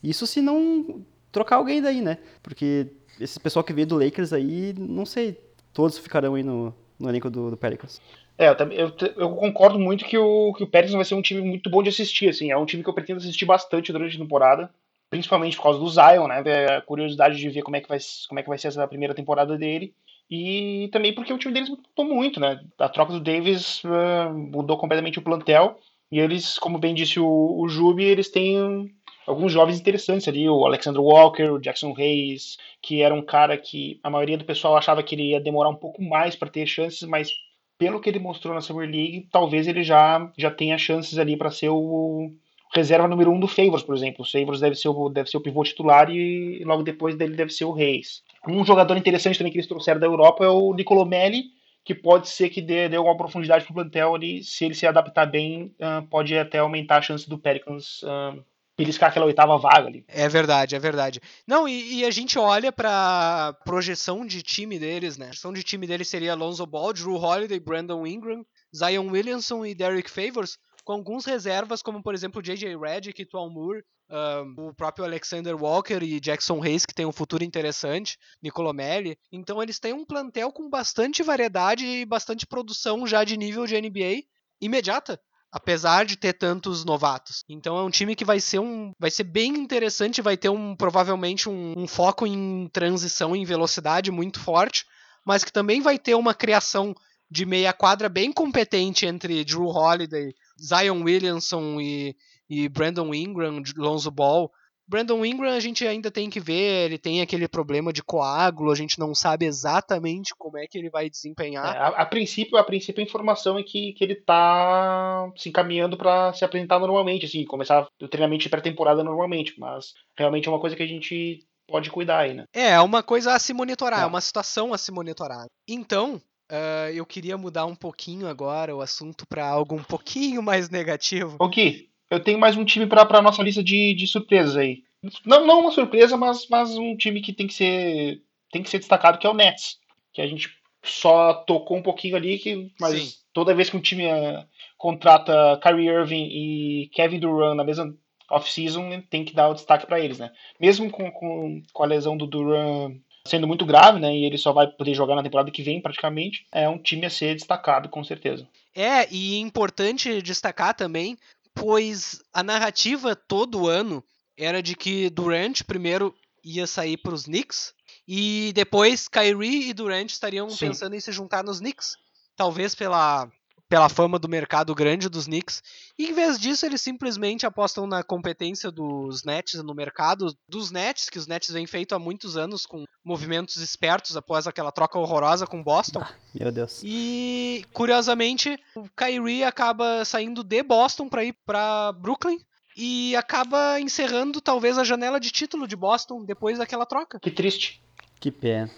Isso se não trocar alguém daí, né? Porque esse pessoal que veio do Lakers aí, não sei, todos ficarão aí no, no elenco do, do Pelicans. É, eu, eu, eu, concordo muito que o, que o Pelicans vai ser um time muito bom de assistir, assim. É um time que eu pretendo assistir bastante durante a temporada. Principalmente por causa do Zion, né? A curiosidade de ver como é que vai, como é que vai ser essa primeira temporada dele. E também porque o time deles mudou muito, né? A troca do Davis uh, mudou completamente o plantel. E eles, como bem disse o, o Jubi, eles têm alguns jovens interessantes ali, o Alexander Walker, o Jackson Hayes, que era um cara que a maioria do pessoal achava que ele ia demorar um pouco mais para ter chances, mas pelo que ele mostrou na Summer League, talvez ele já, já tenha chances ali para ser o reserva número um do Favors, por exemplo. O Favors deve ser o, deve ser o pivô titular e logo depois dele deve ser o Reis. Um jogador interessante também que eles trouxeram da Europa é o Nicolo Melli, que pode ser que dê, dê uma profundidade para o plantel ali. Se ele se adaptar bem, uh, pode até aumentar a chance do Pelicans uh, beliscar aquela oitava vaga ali. É verdade, é verdade. Não, e, e a gente olha para projeção de time deles, né? A projeção de time deles seria Alonso Ball, Drew Holiday, Brandon Ingram, Zion Williamson e Derek Favors, com alguns reservas, como por exemplo J.J. Redick Tuan Moore, um, o próprio Alexander Walker e Jackson Hayes, que tem um futuro interessante, Nicolomelli. Então eles têm um plantel com bastante variedade e bastante produção já de nível de NBA imediata apesar de ter tantos novatos. Então é um time que vai ser um, vai ser bem interessante, vai ter um provavelmente um, um foco em transição em velocidade muito forte, mas que também vai ter uma criação de meia quadra bem competente entre Drew Holiday, Zion Williamson e, e Brandon Ingram, Lonzo Ball. Brandon Ingram a gente ainda tem que ver, ele tem aquele problema de coágulo, a gente não sabe exatamente como é que ele vai desempenhar. É, a, a, princípio, a princípio a informação é que, que ele tá se encaminhando para se apresentar normalmente, assim, começar o treinamento de pré-temporada normalmente, mas realmente é uma coisa que a gente pode cuidar aí, né? É, é uma coisa a se monitorar, é, é uma situação a se monitorar. Então, uh, eu queria mudar um pouquinho agora o assunto para algo um pouquinho mais negativo. O que? Eu tenho mais um time para nossa lista de, de surpresas aí. Não, não uma surpresa, mas, mas um time que tem que ser tem que ser destacado, que é o Nets. Que a gente só tocou um pouquinho ali, que, mas Sim. toda vez que um time uh, contrata Kyrie Irving e Kevin Durant na mesma off-season, tem que dar o destaque para eles, né? Mesmo com, com, com a lesão do Durant sendo muito grave, né? E ele só vai poder jogar na temporada que vem, praticamente. É um time a ser destacado, com certeza. É, e é importante destacar também pois a narrativa todo ano era de que Durant primeiro ia sair para os Knicks e depois Kyrie e Durant estariam Sim. pensando em se juntar nos Knicks, talvez pela pela fama do mercado grande dos Knicks. E em vez disso, eles simplesmente apostam na competência dos Nets no mercado dos Nets, que os Nets vêm feito há muitos anos com movimentos espertos após aquela troca horrorosa com Boston. Ah, meu Deus. E curiosamente, o Kyrie acaba saindo de Boston para ir para Brooklyn e acaba encerrando talvez a janela de título de Boston depois daquela troca. Que triste. Que pena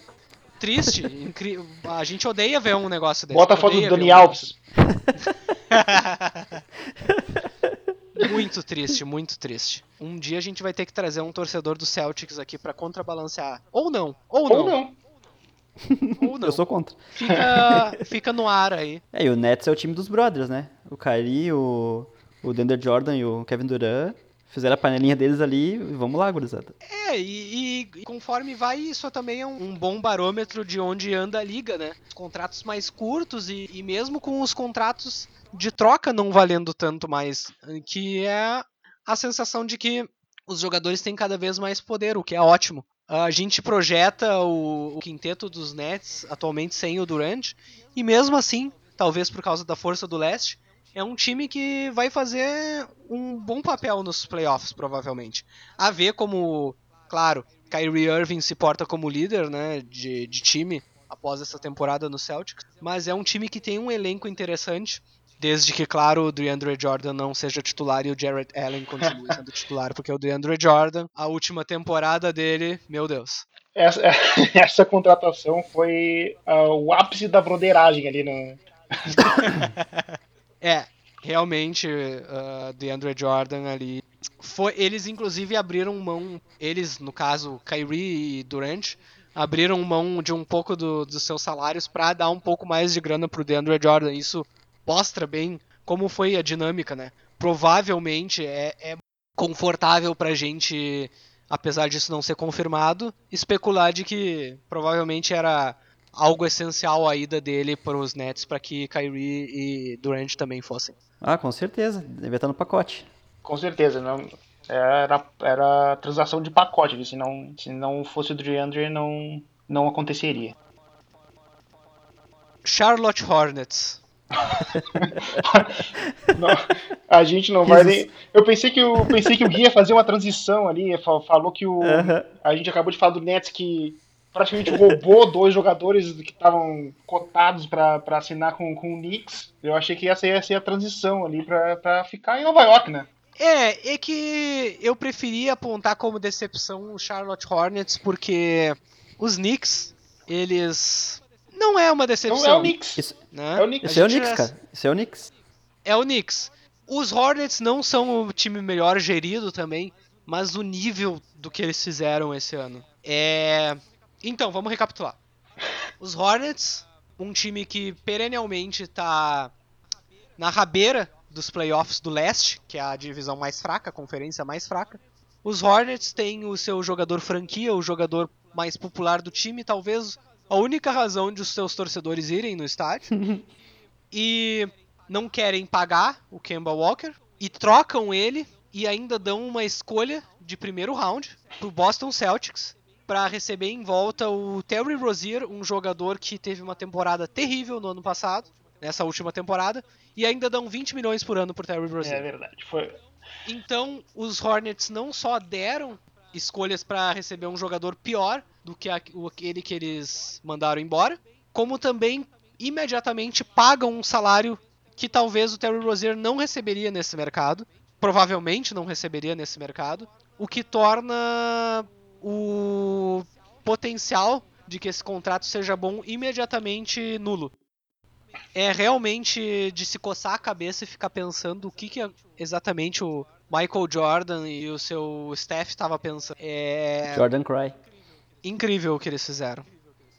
triste. Incri... A gente odeia ver um negócio desse. Bota a foto do Dani Alves. muito triste, muito triste. Um dia a gente vai ter que trazer um torcedor do Celtics aqui para contrabalancear. Ou não, ou não. Ou não. Ou não. Eu sou contra. Fica, fica no ar aí. É, e o Nets é o time dos brothers, né? O Kyrie, o, o Deandre Jordan e o Kevin Durant Fizeram a panelinha deles ali e vamos lá, gurizada. É, e, e, conforme vai, isso também é um, bom barômetro de onde anda a liga, né? Contratos mais curtos e, e mesmo com os contratos de troca não valendo tanto mais, que é a sensação de que os jogadores têm cada vez mais poder, o que é ótimo. A gente projeta o, o quinteto dos Nets atualmente sem o Durant, e mesmo assim, talvez por causa da força do leste, é um time que vai fazer um bom papel nos playoffs, provavelmente. A ver como, claro, Kyrie Irving se porta como líder né, de, de time após essa temporada no Celtics, mas é um time que tem um elenco interessante, desde que, claro, o DeAndre Jordan não seja titular e o Jared Allen continue sendo titular, porque o DeAndre Jordan, a última temporada dele, meu Deus. Essa, essa contratação foi uh, o ápice da broderagem ali no. É, realmente, uh, DeAndre Jordan ali. Foi, eles inclusive abriram mão, eles, no caso, Kyrie e Durant, abriram mão de um pouco do, dos seus salários para dar um pouco mais de grana pro DeAndre Jordan. Isso mostra bem como foi a dinâmica, né? Provavelmente é, é confortável pra gente, apesar disso não ser confirmado, especular de que provavelmente era algo essencial a ida dele para os Nets para que Kyrie e Durant também fossem. Ah, com certeza, devia estar no pacote. Com certeza, não era era transação de pacote, se não se não fosse o DeAndre não não aconteceria. Charlotte Hornets. não, a gente não vai nem. Eu pensei que o pensei que o Gui ia fazer uma transição ali, falou que o a gente acabou de falar do Nets que praticamente roubou dois jogadores que estavam cotados para assinar com, com o Knicks. Eu achei que essa ia ser a transição ali para ficar em Nova York, né? É, é que eu preferia apontar como decepção o Charlotte Hornets, porque os Knicks, eles. Não é uma decepção. Não é o Knicks. Isso, né? é o Knicks, Isso é o Knicks cara. Isso é o Knicks. É o Knicks. Os Hornets não são o time melhor gerido também, mas o nível do que eles fizeram esse ano é então, vamos recapitular. Os Hornets, um time que perennialmente tá na rabeira dos playoffs do leste, que é a divisão mais fraca, a conferência mais fraca. Os Hornets têm o seu jogador franquia, o jogador mais popular do time, talvez a única razão de os seus torcedores irem no estádio. e não querem pagar o Kemba Walker e trocam ele e ainda dão uma escolha de primeiro round pro Boston Celtics para receber em volta o Terry Rozier, um jogador que teve uma temporada terrível no ano passado, nessa última temporada, e ainda dão 20 milhões por ano por Terry Rozier. É verdade. Foi. Então, os Hornets não só deram escolhas para receber um jogador pior do que aquele que eles mandaram embora, como também imediatamente pagam um salário que talvez o Terry Rozier não receberia nesse mercado, provavelmente não receberia nesse mercado, o que torna o potencial de que esse contrato seja bom imediatamente nulo. É realmente de se coçar a cabeça e ficar pensando o que, que exatamente o Michael Jordan e o seu staff estava pensando. É Jordan Cry. incrível o que eles fizeram.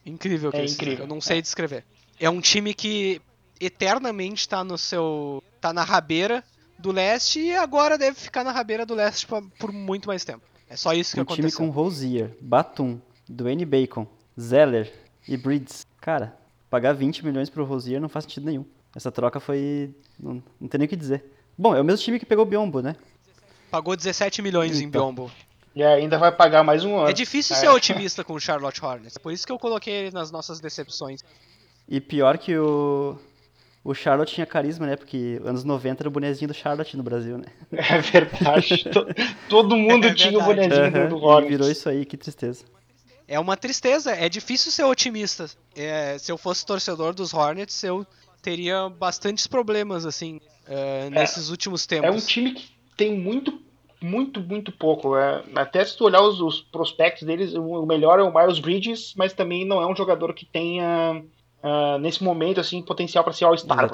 Incrível o que É eles incrível, fizeram. Eu não sei descrever. É um time que eternamente tá no seu. tá na rabeira do leste e agora deve ficar na rabeira do leste por muito mais tempo. É só isso que Um time aconteceu. com Rosier, Batum, Dwayne Bacon, Zeller e Breeds. Cara, pagar 20 milhões pro Rosier não faz sentido nenhum. Essa troca foi. Não, não tem nem o que dizer. Bom, é o mesmo time que pegou o Biombo, né? Pagou 17 milhões em Então. Biombo. E ainda vai pagar mais um ano. É difícil É. ser otimista com o Charlotte Hornets. Por isso que eu coloquei ele nas nossas decepções. E pior que o. O Charlotte tinha carisma, né? Porque anos 90 era o bonezinho do Charlotte no Brasil, né? É verdade. To- Todo mundo É tinha o verdade. bonezinho Aham, do Hornets. virou isso aí, que tristeza. É uma tristeza, é difícil ser otimista. É, se eu fosse torcedor dos Hornets, eu teria bastantes problemas, assim, é, nesses últimos tempos. É um time que tem muito, muito, muito pouco. É, até se tu olhar os, os prospectos deles, o o melhor é o Miles Bridges, mas também não é um jogador que tenha, ah, nesse momento, assim, potencial para ser All-Star.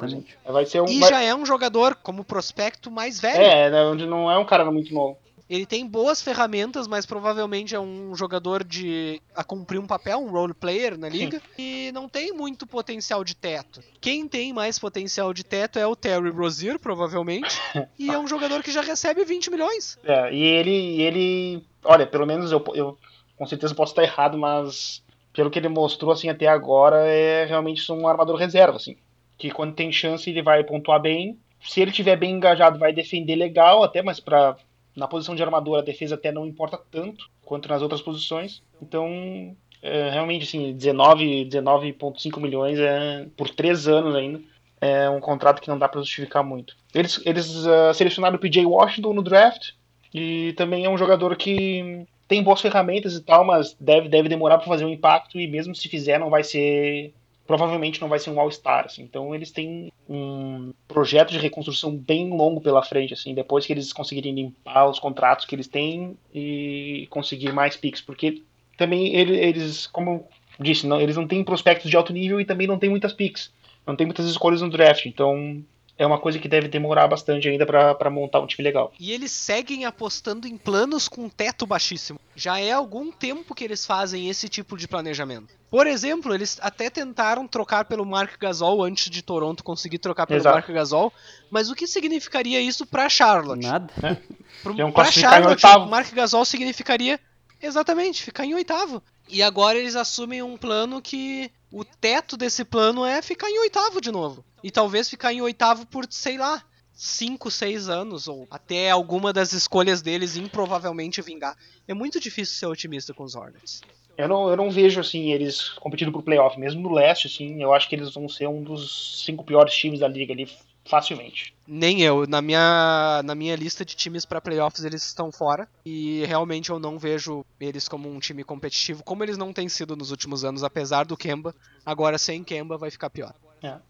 Vai ser um. E vai- já é um jogador como prospecto mais velho. É, né, onde não é um cara muito novo. Ele tem boas ferramentas, mas provavelmente é um jogador de a cumprir um papel, um role player na liga, e não tem muito potencial de teto. Quem tem mais potencial de teto é o Terry Rozier, provavelmente, e é um jogador que já recebe 20 milhões. É, e ele, ele, olha, pelo menos eu, eu com certeza posso estar errado, mas pelo que ele mostrou assim até agora é realmente um armador reserva, assim, que quando tem chance ele vai pontuar bem. Se ele tiver bem engajado, vai defender legal, até, mas para na posição de armador a defesa até não importa tanto quanto nas outras posições. Então, é, realmente assim, 19, 19,5 milhões é por três anos ainda. É um contrato que não dá para justificar muito. Eles, eles ah, selecionaram o PJ Washington no draft, e também é um jogador que tem boas ferramentas e tal, mas deve, deve demorar para fazer um impacto e mesmo se fizer não vai ser provavelmente não vai ser um All-Star, assim. Então eles têm um projeto de reconstrução bem longo pela frente, assim, depois que eles conseguirem limpar os contratos que eles têm e conseguir mais picks, porque também ele- eles, como disse, não, eles não têm prospectos de alto nível e também não têm muitas picks. Não tem muitas escolhas no draft, então é uma coisa que deve demorar bastante ainda para montar um time legal. E eles seguem apostando em planos com teto baixíssimo. Já é algum tempo que eles fazem esse tipo de planejamento. Por exemplo, eles até tentaram trocar pelo Mark Gasol antes de Toronto conseguir trocar pelo Exato. Mark Gasol, mas o que significaria isso pra Charlotte? Nada. Pro, Iam pra Charlotte, oitavo. o Mark Gasol significaria exatamente ficar em oitavo. E agora eles assumem um plano que o teto desse plano é ficar em oitavo de novo. E talvez ficar em oitavo por, sei lá, 5, 6 anos, ou até alguma das escolhas deles improvavelmente vingar. É muito difícil ser otimista com os Hornets. Eu não, eu não vejo assim eles competindo pro playoff, mesmo no leste, assim, eu acho que eles vão ser um dos cinco piores times da liga ali facilmente. Nem eu. Na minha, na minha lista de times para playoffs eles estão fora. E realmente eu não vejo eles como um time competitivo, como eles não têm sido nos últimos anos, apesar do Kemba. Agora sem Kemba vai ficar pior.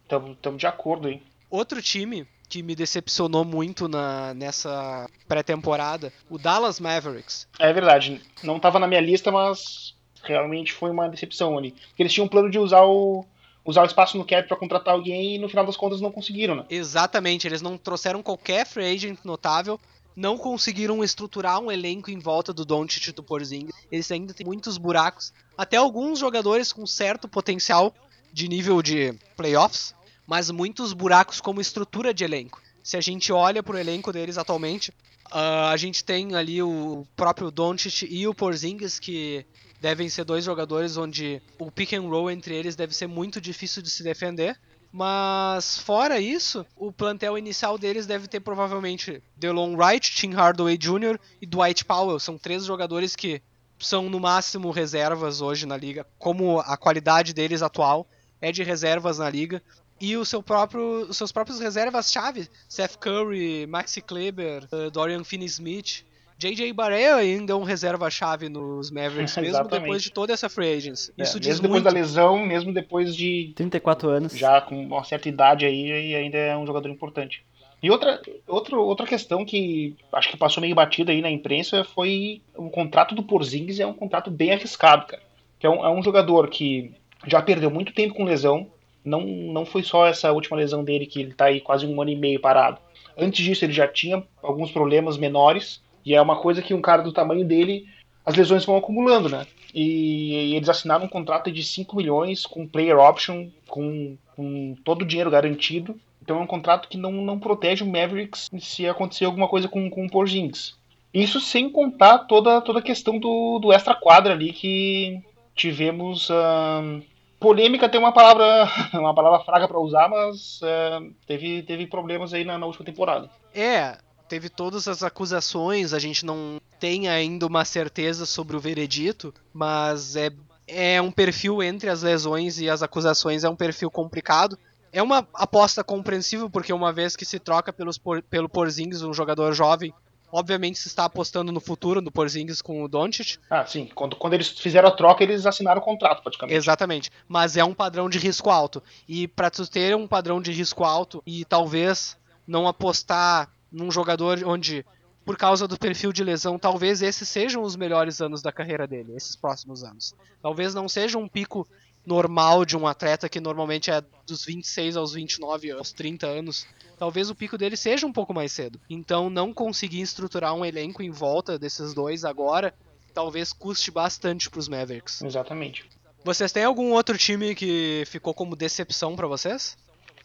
Estamos de acordo aí. Outro time que me decepcionou muito na, nessa pré-temporada, o Dallas Mavericks. É verdade, não estava na minha lista, mas realmente foi uma decepção ali. Porque eles tinham um plano de usar o usar o espaço no cap para contratar alguém e no final das contas não conseguiram, né? Exatamente, eles não trouxeram qualquer free agent notável, não conseguiram estruturar um elenco em volta do Doncic do Porzingis. Eles ainda têm muitos buracos, até alguns jogadores com certo potencial de nível de playoffs, mas muitos buracos como estrutura de elenco. Se a gente olha para o elenco deles atualmente, uh, a gente tem ali o próprio Doncic e o Porzingis que devem ser dois jogadores onde o pick and roll entre eles deve ser muito difícil de se defender. Mas fora isso, o plantel inicial deles deve ter provavelmente Delon Wright, Tim Hardaway Jr. e Dwight Powell. São três jogadores que são no máximo reservas hoje na liga, como a qualidade deles atual é de reservas na liga. E o seu próprio, os seus próprios reservas-chave, Seth Curry, Maxi Kleber, uh, Dorian Finney-Smith, J.J. Barea ainda é um reserva-chave nos Mavericks, mesmo depois de toda essa free agency. É, Isso diz mesmo depois muito. da lesão, mesmo depois de 34 anos. já com uma certa idade aí, e ainda é um jogador importante. E outra, outra, outra questão que acho que passou meio batida aí na imprensa foi o contrato do Porzingis é um contrato bem arriscado, cara. Que é um, é um jogador que já perdeu muito tempo com lesão. Não, não foi só essa última lesão dele que ele tá aí quase um ano e meio parado. Antes disso ele já tinha alguns problemas menores. E é uma coisa que um cara do tamanho dele, as lesões vão acumulando, né? E, e eles assinaram um contrato de 5 milhões com player option, com, com todo o dinheiro garantido. Então é um contrato que não, não protege o Mavericks se acontecer alguma coisa com, com o Porzingis. Isso sem contar toda, toda a questão do, do extra quadra ali que tivemos. ahn, polêmica tem uma palavra uma palavra fraca para usar, mas ahn, teve, teve problemas aí na, na última temporada. É, teve todas as acusações, a gente não tem ainda uma certeza sobre o veredito, mas é, é um perfil entre as lesões e as acusações, é um perfil complicado. É uma aposta compreensível, porque uma vez que se troca pelos, pelo Porzingis, um jogador jovem, obviamente se está apostando no futuro, no Porzingis com o Doncic, Ah, sim. Quando, quando eles fizeram a troca, eles assinaram o contrato, praticamente. Exatamente. Mas é um padrão de risco alto. E para tu ter um padrão de risco alto e talvez não apostar num jogador onde, por causa do perfil de lesão, talvez esses sejam os melhores anos da carreira dele, esses próximos anos. Talvez não seja um pico normal de um atleta que normalmente é dos 26 aos 29, aos 30 anos. Talvez o pico dele seja um pouco mais cedo. Então não conseguir estruturar um elenco em volta desses dois agora, talvez custe bastante para os Mavericks. Exatamente. Vocês têm algum outro time que ficou como decepção pra vocês?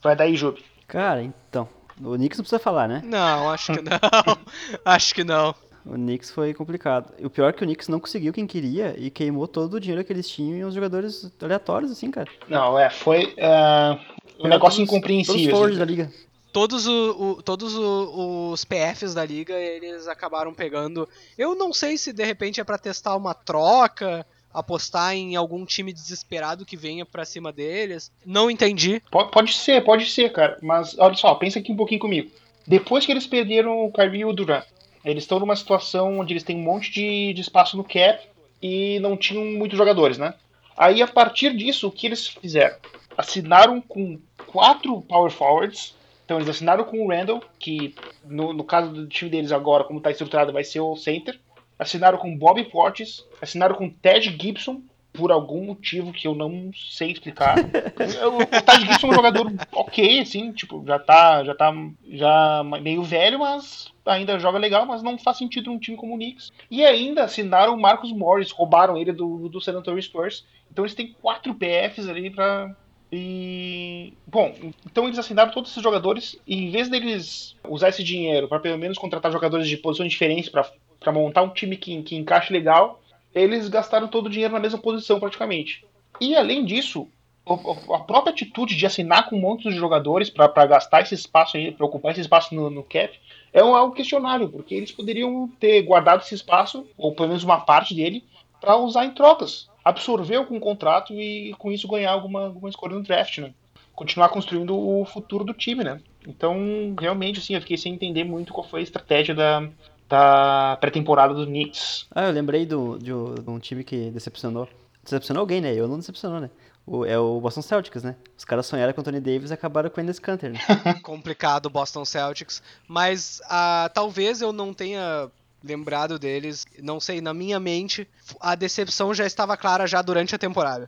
Vai daí, Jube. Cara, então. O Knicks não precisa falar, né? Não, acho que não. acho que não. O Knicks foi complicado. E o pior é que o Knicks não conseguiu quem queria e queimou todo o dinheiro que eles tinham em uns jogadores aleatórios, assim, cara. Não, é, foi ah, um negócio Todos- Todos incompreensível. os forwards assim. da liga. Todos, o- o- todos o- os PFs da liga, eles acabaram pegando. Eu não sei se de repente é pra testar uma troca, apostar em algum time desesperado que venha pra cima deles. Não entendi. Po- Pode ser, pode ser, cara. Mas olha só, pensa aqui um pouquinho comigo. Depois que eles perderam o Kyrie e o Durant, eles estão numa situação onde eles têm um monte de, de espaço no cap e não tinham muitos jogadores, né? Aí a partir disso, o que eles fizeram? Assinaram com quatro power forwards. Então eles assinaram com o Randall, que no, no caso do time deles agora, como está estruturado, vai ser o center. Assinaram com Bobby Portis, assinaram com Ted Gibson, por algum motivo que eu não sei explicar. o, o Ted Gibson é um jogador ok, assim, tipo, já tá, já tá já meio velho, mas ainda joga legal, mas não faz sentido num time como o Knicks. E ainda assinaram o Marcus Morris, roubaram ele do, do San Antonio Spurs. Então eles têm quatro PFs ali pra. E. Bom, então eles assinaram todos esses jogadores e em vez deles usar esse dinheiro para pelo menos contratar jogadores de posições diferentes para montar um time que, que encaixe legal, eles gastaram todo o dinheiro na mesma posição praticamente. E além disso, a própria atitude de assinar com um monte de jogadores para gastar esse espaço aí, para ocupar esse espaço no, no cap, é um, algo questionável, porque eles poderiam ter guardado esse espaço, ou pelo menos uma parte dele, para usar em trocas. Absorver o contrato e com isso ganhar alguma, alguma escolha no draft, né? Continuar construindo o futuro do time, né? Então, realmente, assim, eu fiquei sem entender muito qual foi a estratégia da, da pré-temporada do Knicks. Ah, eu lembrei do, de, um- time que decepcionou. Decepcionou alguém, né? Eu não decepcionou, né? O- é o Boston Celtics, né? Os caras sonharam com o Anthony Davis e acabaram com o Enes Kanter, né? complicado o Boston Celtics, mas ah, talvez eu não tenha lembrado deles, não sei, na minha mente a decepção já estava clara já durante a temporada.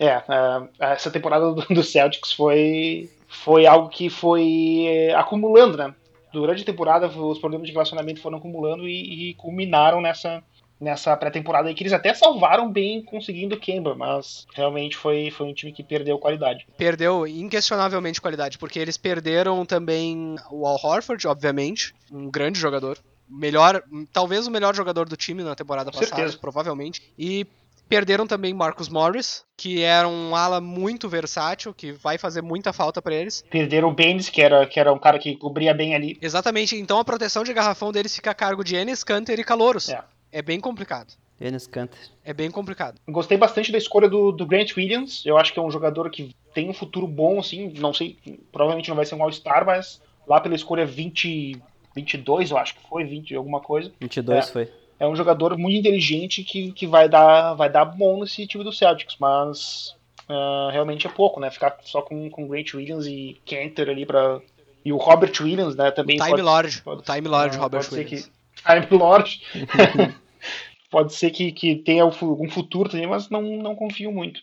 É, ah, essa temporada do, do Celtics foi, foi algo que foi eh, acumulando, né? Durante a temporada, os problemas de relacionamento foram acumulando e, e culminaram nessa, nessa pré-temporada que eles até salvaram bem conseguindo o Kemba, mas realmente foi, foi um time que perdeu qualidade. Perdeu inquestionavelmente qualidade, porque eles perderam também o Al Horford, obviamente, um grande jogador. Melhor, talvez o melhor jogador do time na temporada Com passada, certeza. provavelmente. E perderam também Marcus Morris, que era um ala muito versátil, que vai fazer muita falta pra eles. Perderam o Baines, que era, que era um cara que cobria bem ali. Exatamente, então a proteção de garrafão deles fica a cargo de Enes Kanter e Calouros. É. É bem complicado. Enes Kanter. É bem complicado. Gostei bastante da escolha do, do Grant Williams. Eu acho que é um jogador que tem um futuro bom, assim. Não sei, provavelmente não vai ser um All-Star, mas lá pela escolha 20, 22, eu acho que foi, 20 alguma coisa. 22 É. foi. É um jogador muito inteligente que, que vai, dar, vai dar bom nesse time do Celtics, mas ah, realmente é pouco, né? Ficar só com, com Grant Williams e Cantor ali pra. E o Robert Williams, né? Também Time pode- Lord. pode- o Time Lord, ah, Robert pode ser Williams. que Time Lord. pode ser que, que tenha um futuro também, mas não, não confio muito.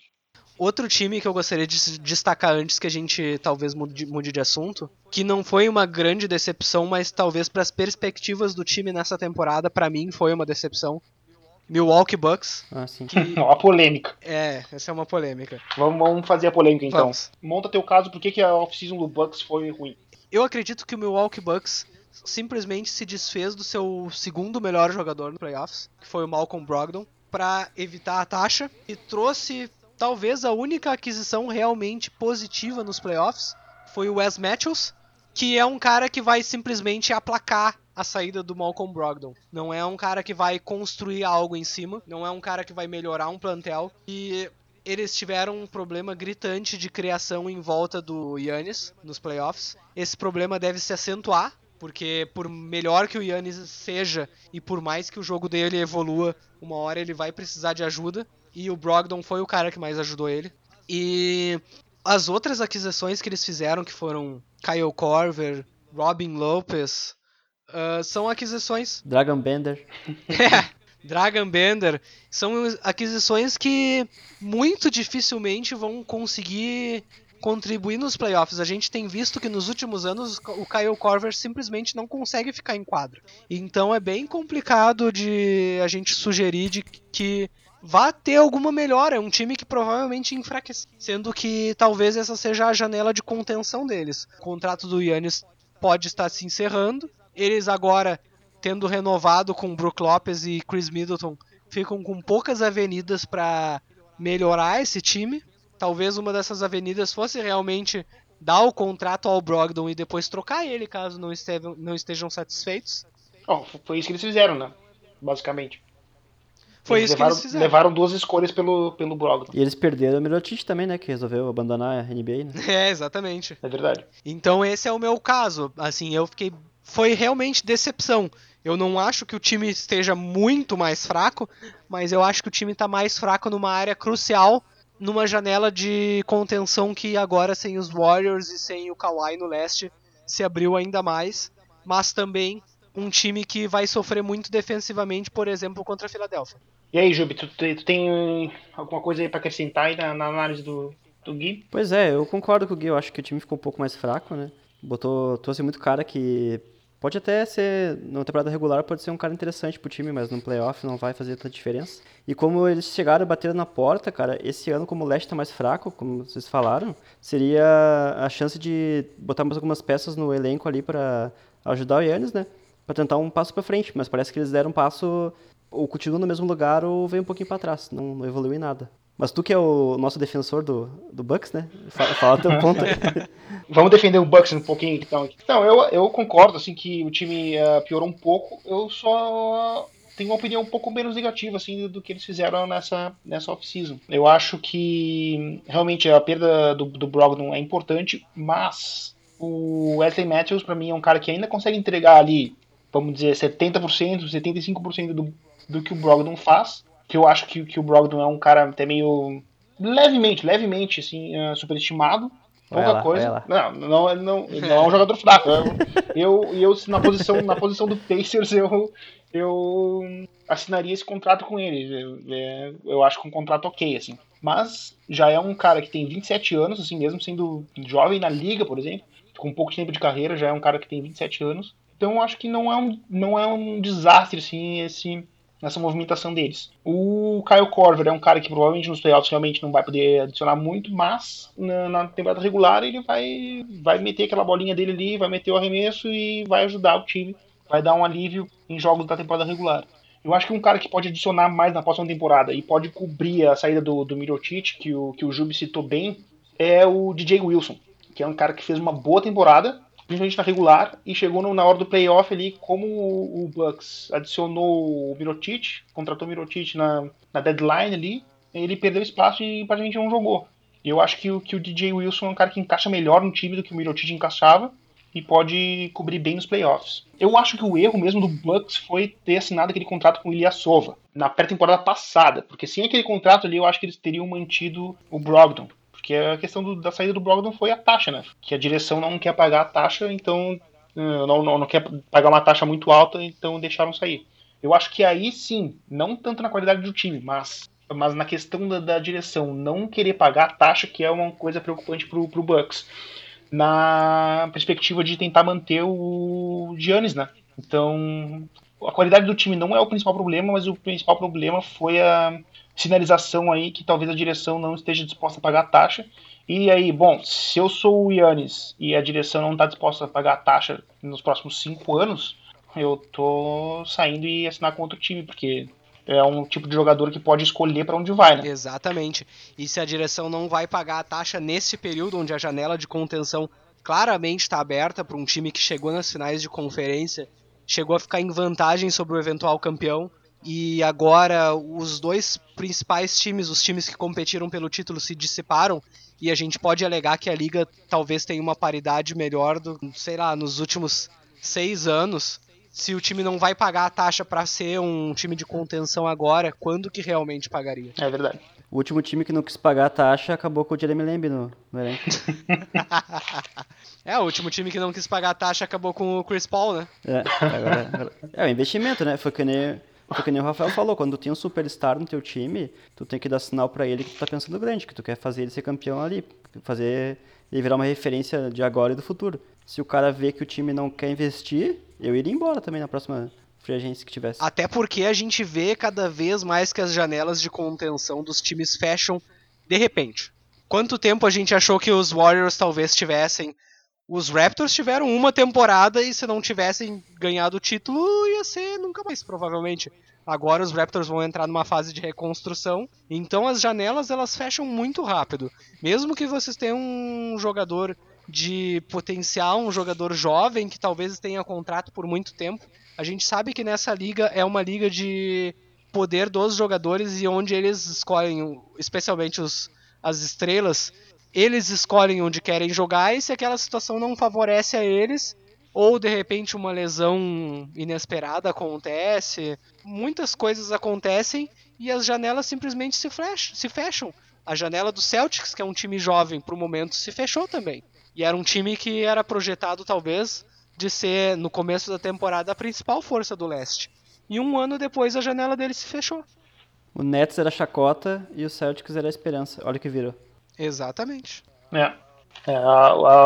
Outro time que eu gostaria de destacar antes que a gente talvez mude, mude de assunto, que não foi uma grande decepção, mas talvez para as perspectivas do time nessa temporada, pra mim foi uma decepção. Milwaukee Bucks, Ah, sim. que a polêmica. é, essa é uma polêmica. Vamos, vamos fazer a polêmica então. Vamos. Monta teu caso, por que, que a off-season do Bucks foi ruim? Eu acredito que o Milwaukee Bucks simplesmente se desfez do seu segundo melhor jogador no playoffs, que foi o Malcolm Brogdon, para evitar a taxa e trouxe talvez a única aquisição realmente positiva nos playoffs, foi o Wes Matthews, que é um cara que vai simplesmente aplacar a saída do Malcolm Brogdon. Não é um cara que vai construir algo em cima, não é um cara que vai melhorar um plantel e eles tiveram um problema gritante de criação em volta do Yannis nos playoffs. Esse problema deve se acentuar, porque por melhor que o Yannis seja e por mais que o jogo dele evolua, uma hora ele vai precisar de ajuda. E o Brogdon foi o cara que mais ajudou ele. E as outras aquisições que eles fizeram, que foram Kyle Korver, Robin Lopez, ah, são aquisições Dragon Bender. é, Dragon Bender são aquisições que muito dificilmente vão conseguir contribuir nos playoffs. A gente tem visto que nos últimos anos o Kyle Korver simplesmente não consegue ficar em quadra. Então é bem complicado de a gente sugerir de que vá ter alguma melhora. É um time que provavelmente enfraquece, sendo que talvez essa seja a janela de contenção deles. O contrato do Yannis pode estar se encerrando. Eles agora tendo renovado com Brook Lopes e Chris Middleton, ficam com poucas avenidas para melhorar esse time. Talvez uma dessas avenidas fosse realmente dar o contrato ao Brogdon e depois trocar ele caso não estejam, não estejam satisfeitos. Ó, foi isso que eles fizeram, né? Basicamente. Foi Eles isso levaram, que eles fizeram. levaram duas escolhas pelo, pelo Brogdon. E eles perderam o Mirotic também, né? Que resolveu abandonar a NBA, né? É, exatamente. É verdade. Então esse é o meu caso. Assim, eu fiquei. Foi realmente decepção. Eu não acho que o time esteja muito mais fraco, mas eu acho que o time está mais fraco numa área crucial, numa janela de contenção que agora sem os Warriors e sem o Kawhi no leste se abriu ainda mais, mas também um time que vai sofrer muito defensivamente, por exemplo, contra a Filadélfia. E aí, Jubi, tu, tu- tu tem alguma coisa aí pra acrescentar aí na, na análise do, do Gui? Pois é, eu concordo com o Gui. Eu acho que o time ficou um pouco mais fraco, né? Botou, trouxe muito cara que pode até ser, na temporada regular, pode ser um cara interessante pro time, mas no playoff não vai fazer tanta diferença. E como eles chegaram e bateram na porta, cara, esse ano, como o leste tá mais fraco, como vocês falaram, seria a chance de botar mais algumas peças no elenco ali pra ajudar o Yannis, né? Pra tentar um passo pra frente, mas parece que eles deram um passo, ou continuam no mesmo lugar, ou vem um pouquinho pra trás, não, não evoluiu em nada. Mas tu que é o nosso defensor do, do Bucks, né? Fala, fala teu ponto. Vamos defender o Bucks um pouquinho então. Não, eu, eu concordo assim que o time eh, piorou um pouco. Eu só tenho uma opinião um pouco menos negativa assim do, que eles fizeram nessa nessa off-season. Eu acho que realmente a perda do, do Brogdon é importante, mas o Wesley Matthews pra mim é um cara que ainda consegue entregar ali, vamos dizer, 70%, 75% do, do que o Brogdon faz. Que eu acho que, que o Brogdon é um cara até meio levemente, levemente assim, eh, superestimado. Pouca lá, coisa. Não, não, é- não, não é um jogador fraco. Eu, eu, eu na posição na posição do Pacers eu eu assinaria esse contrato com ele. Eu, é, eu acho que um contrato ok assim. Mas já é um cara que tem 27 anos, assim mesmo sendo jovem na liga, por exemplo, com pouco tempo de carreira, já é um cara que tem 27 anos. Então acho que não é um não é um desastre assim esse nessa movimentação deles. O Kyle Korver é um cara que provavelmente nos playoffs realmente não vai poder adicionar muito, mas na, na, temporada regular ele vai, vai meter aquela bolinha dele ali, vai meter o arremesso e vai ajudar o time, vai dar um alívio em jogos da temporada regular. Eu acho que um cara que pode adicionar mais na próxima temporada e pode cobrir a saída do, do Mirotic, que o, que o Jubi citou bem, é o DJ Wilson, que é um cara que fez uma boa temporada, principalmente na regular, e chegou no, na hora do playoff ali, como o, o Bucks adicionou o Mirotic, contratou o Mirotic na, na deadline ali, ele perdeu espaço e praticamente não jogou. Eu acho que, que o DJ Wilson é um cara que encaixa melhor no time do que o Mirotic encaixava e pode cobrir bem nos playoffs. Eu acho que o erro mesmo do Bucks foi ter assinado aquele contrato com o Ilyasova na pré-temporada passada, porque sem aquele contrato ali eu acho que eles teriam mantido o Brogdon. Porque a questão do, da saída do Brogdon foi a taxa, né? Que a direção não quer pagar a taxa, então eh, não, não, não quer pagar uma taxa muito alta, então deixaram sair. Eu acho que aí sim, não tanto na qualidade do time, mas, mas na questão da, da direção não querer pagar a taxa, que é uma coisa preocupante pro, pro Bucks. Na perspectiva de tentar manter o Giannis, né? Então, a qualidade do time não é o principal problema, mas o principal problema foi a, sinalização aí que talvez a direção não esteja disposta a pagar a taxa. E aí, bom, se eu sou o Yannis e a direção não está disposta a pagar a taxa nos próximos cinco anos, eu tô saindo e assinar com outro time, porque é um tipo de jogador que pode escolher para onde vai, né? Exatamente. E se a direção não vai pagar a taxa nesse período onde a janela de contenção claramente está aberta para um time que chegou nas finais de conferência, chegou a ficar em vantagem sobre o eventual campeão, e agora os dois principais times, os times que competiram pelo título, se dissiparam e a gente pode alegar que a liga talvez tenha uma paridade melhor do, sei lá, nos últimos seis anos. Se o time não vai pagar a taxa para ser um time de contenção agora, quando que realmente pagaria? É verdade. O último time que não quis pagar a taxa acabou com o Jeremy Lamb no, no elenco. é, o último time que não quis pagar a taxa acabou com o Chris Paul, né? É, agora, agora, é o investimento, né? Foi que nem porque nem o Rafael falou, quando tu tem um superstar no teu time, tu tem que dar sinal para ele que tu tá pensando grande, que tu quer fazer ele ser campeão ali, fazer ele virar uma referência de agora e do futuro. Se o cara vê que o time não quer investir, eu iria embora também na próxima free agency que tivesse. Até porque a gente vê cada vez mais que as janelas de contenção dos times fecham de repente. Quanto tempo a gente achou que os Warriors talvez tivessem os Raptors tiveram uma temporada e se não tivessem ganhado o título, ia ser nunca mais, provavelmente. Agora os Raptors vão entrar numa fase de reconstrução, então as janelas elas fecham muito rápido. Mesmo que vocês tenham um jogador de potencial, um jogador jovem que talvez tenha contrato por muito tempo, a gente sabe que nessa liga é uma liga de poder dos jogadores e onde eles escolhem, especialmente os, as estrelas, eles escolhem onde querem jogar e se aquela situação não favorece a eles, ou de repente uma lesão inesperada acontece, muitas coisas acontecem e as janelas simplesmente se, flash, se fecham. A janela do Celtics, que é um time jovem para o momento, se fechou também. E era um time que era projetado talvez de ser no começo da temporada a principal força do leste. E um ano depois a janela dele se fechou. O Nets era chacota e o Celtics era a esperança. Olha o que virou. Exatamente. É. é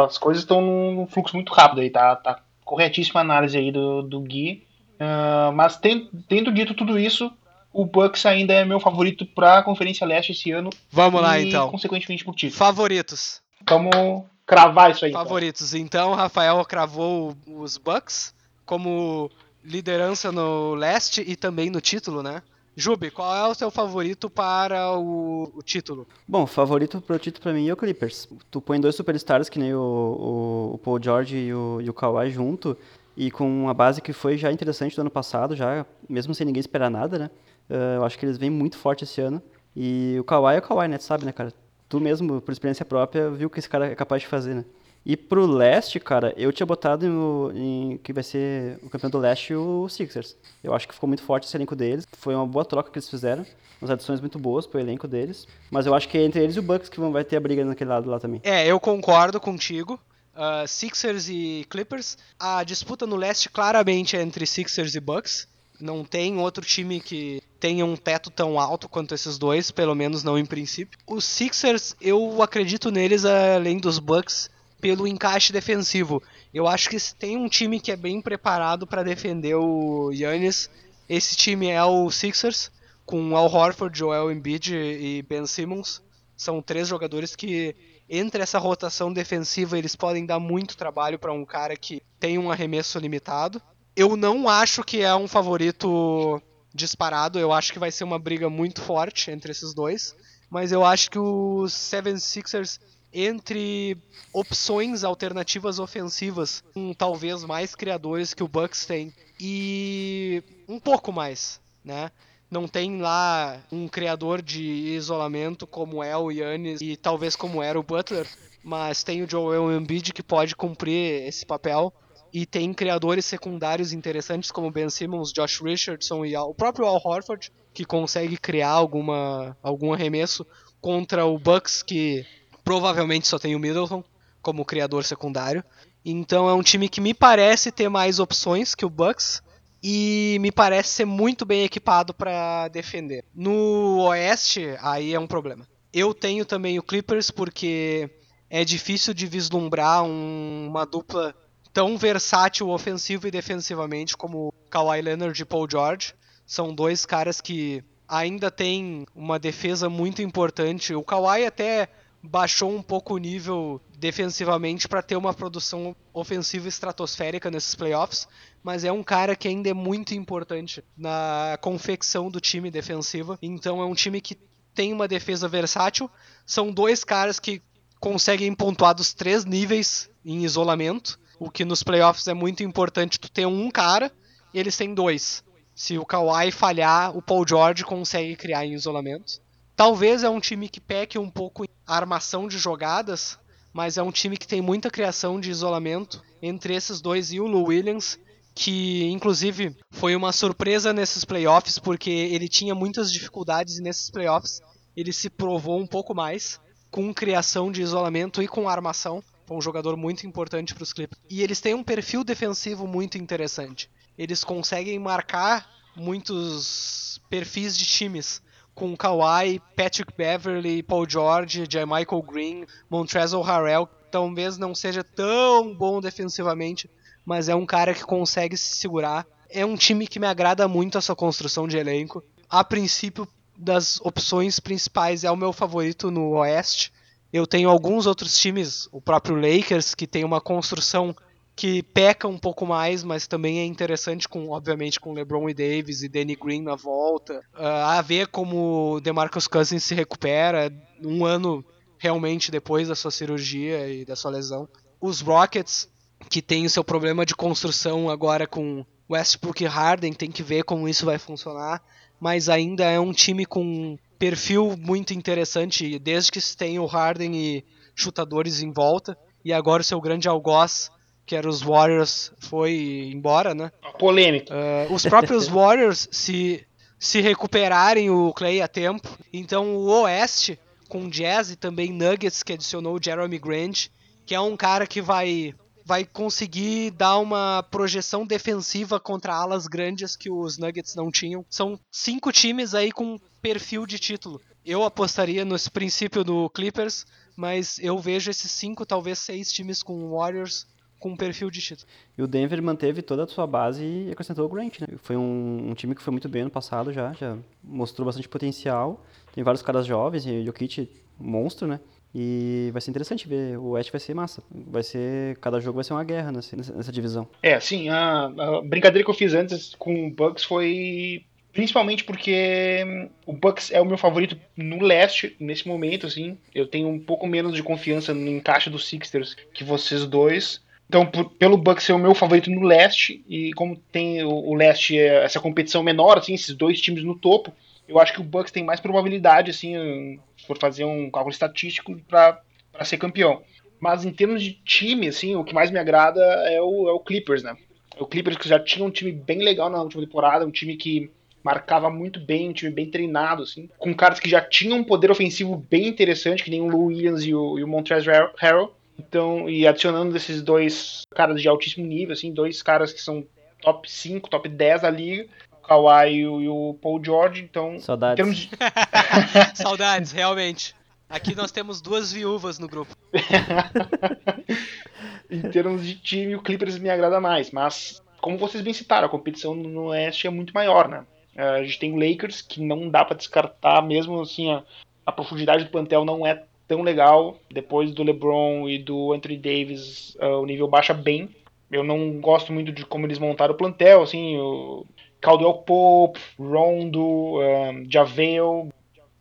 as coisas estão num fluxo muito rápido aí, tá, tá corretíssima a análise aí do, do Gui. Uh, mas tendo, tendo dito tudo isso, o Bucks ainda é meu favorito para a Conferência Leste esse ano. Vamos e, lá então. Consequentemente por título. Favoritos. Vamos cravar isso aí. Então. Favoritos. Então, então Rafael cravou os Bucks como liderança no leste e também no título, né? Jubi, qual é o seu favorito para o, o título? Bom, favorito para o título para mim é o Clippers. Tu põe dois superstars que nem o, o, o Paul George e o, e o Kawhi junto, e com uma base que foi já interessante do ano passado, já mesmo sem ninguém esperar nada, né? Uh, eu acho que eles vêm muito forte esse ano. E o Kawhi é o Kawhi, né? Tu sabe, né, cara? Tu mesmo, por experiência própria, viu o que esse cara é capaz de fazer, né? E pro leste, cara, eu tinha botado no, em, que vai ser o campeão do leste o Sixers. Eu acho que ficou muito forte esse elenco deles. Foi uma boa troca que eles fizeram. Umas adições muito boas pro elenco deles. Mas eu acho que é entre eles e o Bucks que vão, vai ter a briga naquele lado lá também. É, eu concordo contigo. Uh, Sixers e Clippers. A disputa no leste claramente é entre Sixers e Bucks. Não tem outro time que tenha um teto tão alto quanto esses dois, pelo menos não em princípio. Os Sixers, eu acredito neles além dos Bucks pelo encaixe defensivo. Eu acho que se tem um time que é bem preparado para defender o Yannis esse time é o Sixers, com Al Horford, Joel Embiid e Ben Simmons. São três jogadores que, entre essa rotação defensiva, eles podem dar muito trabalho para um cara que tem um arremesso limitado. Eu não acho que é um favorito disparado, eu acho que vai ser uma briga muito forte entre esses dois. Mas eu acho que os Seven Sixers entre opções alternativas ofensivas, um, talvez mais criadores que o Bucks tem e um pouco mais, né? Não tem lá um criador de isolamento como é o Yannis e talvez como era o Butler, mas tem o Joel Embiid que pode cumprir esse papel e tem criadores secundários interessantes como Ben Simmons, Josh Richardson e o próprio Al Horford que consegue criar alguma algum arremesso contra o Bucks que provavelmente só tem o Middleton como criador secundário. Então é um time que me parece ter mais opções que o Bucks e me parece ser muito bem equipado para defender. No Oeste, aí é um problema. Eu tenho também o Clippers porque é difícil de vislumbrar um, uma dupla tão versátil ofensivo e defensivamente como Kawhi Leonard e Paul George. São dois caras que ainda têm uma defesa muito importante. O Kawhi até baixou um pouco o nível defensivamente para ter uma produção ofensiva estratosférica nesses playoffs, mas é um cara que ainda é muito importante na confecção do time defensiva. Então é um time que tem uma defesa versátil. São dois caras que conseguem pontuar dos três níveis em isolamento, o que nos playoffs é muito importante tu ter um cara, eles têm dois. Se o Kawhi falhar, o Paul George consegue criar em isolamento. Talvez é um time que peque um pouco em armação de jogadas, mas é um time que tem muita criação de isolamento entre esses dois e o Lou Williams, que inclusive foi uma surpresa nesses playoffs, porque ele tinha muitas dificuldades e nesses playoffs ele se provou um pouco mais com criação de isolamento e com armação. Foi um jogador muito importante para os Clippers. E eles têm um perfil defensivo muito interessante. Eles conseguem marcar muitos perfis de times com Kawhi, Patrick Beverly, Paul George, J. Michael Green, Montrezl Harrell, talvez não seja tão bom defensivamente, mas é um cara que consegue se segurar. É um time que me agrada muito a sua construção de elenco. A princípio, das opções principais, é o meu favorito no Oeste. Eu tenho alguns outros times, o próprio Lakers, que tem uma construção que peca um pouco mais, mas também é interessante com, obviamente, com LeBron e Davis e Danny Green na volta. Uh, a ver como DeMarcus Cousins se recupera um ano realmente depois da sua cirurgia e da sua lesão. Os Rockets, que tem o seu problema de construção agora com Westbrook e Harden, tem que ver como isso vai funcionar, mas ainda é um time com perfil muito interessante, desde que se tem o Harden e chutadores em volta, e agora o seu grande algoz que era os Warriors, foi embora, né? Polêmica. Uh, os próprios Warriors, se, se recuperarem o Clay a tempo, então o Oeste, com Jazz e também Nuggets, que adicionou o Jeremy Grant, que é um cara que vai vai conseguir dar uma projeção defensiva contra alas grandes que os Nuggets não tinham. São cinco times aí com perfil de título. Eu apostaria nesse princípio do Clippers, mas eu vejo esses cinco, talvez seis times com Warriors com um perfil de título. E o Denver manteve toda a sua base e acrescentou o Grant, né? Foi um, um, time que foi muito bem no passado já, já mostrou bastante potencial. Tem vários caras jovens, e o Jokic, monstro, né? E vai ser interessante ver. O West vai ser massa. Vai ser. Cada jogo vai ser uma guerra nessa, nessa divisão. É, assim, a, a, brincadeira que eu fiz antes com o Bucks foi. Principalmente porque hum, o Bucks é o meu favorito no leste, nesse momento, assim. Eu tenho um pouco menos de confiança no encaixe dos Sixers que vocês dois. Então, por, pelo Bucks ser o meu favorito no leste, e como tem o, o leste, é essa competição menor, assim, esses dois times no topo, eu acho que o Bucks tem mais probabilidade, assim, se for fazer um cálculo estatístico, para ser campeão. Mas em termos de time, assim, o que mais me agrada é o, é o Clippers, né? O Clippers que já tinha um time bem legal na última temporada, um time que marcava muito bem, um time bem treinado, assim, com caras que já tinham um poder ofensivo bem interessante, que nem o Lou Williams e o, e o Montrezl Harrell, então, e adicionando esses dois caras de altíssimo nível, assim, dois caras que são top 5, top 10 da liga, o Kawhi e o, Paul George, então... Saudades. De... Saudades, realmente. Aqui nós temos duas viúvas no grupo. em termos de time, o Clippers me agrada mais, mas como vocês bem citaram, a competição no Oeste é muito maior, né? A gente tem o Lakers, que não dá para descartar, mesmo assim, a, a profundidade do plantel não é tão legal. Depois do LeBron e do Anthony Davis, uh, o nível baixa bem. Eu não gosto muito de como eles montaram o plantel, assim, o Caldwell Pope, Rondo, um, Javel,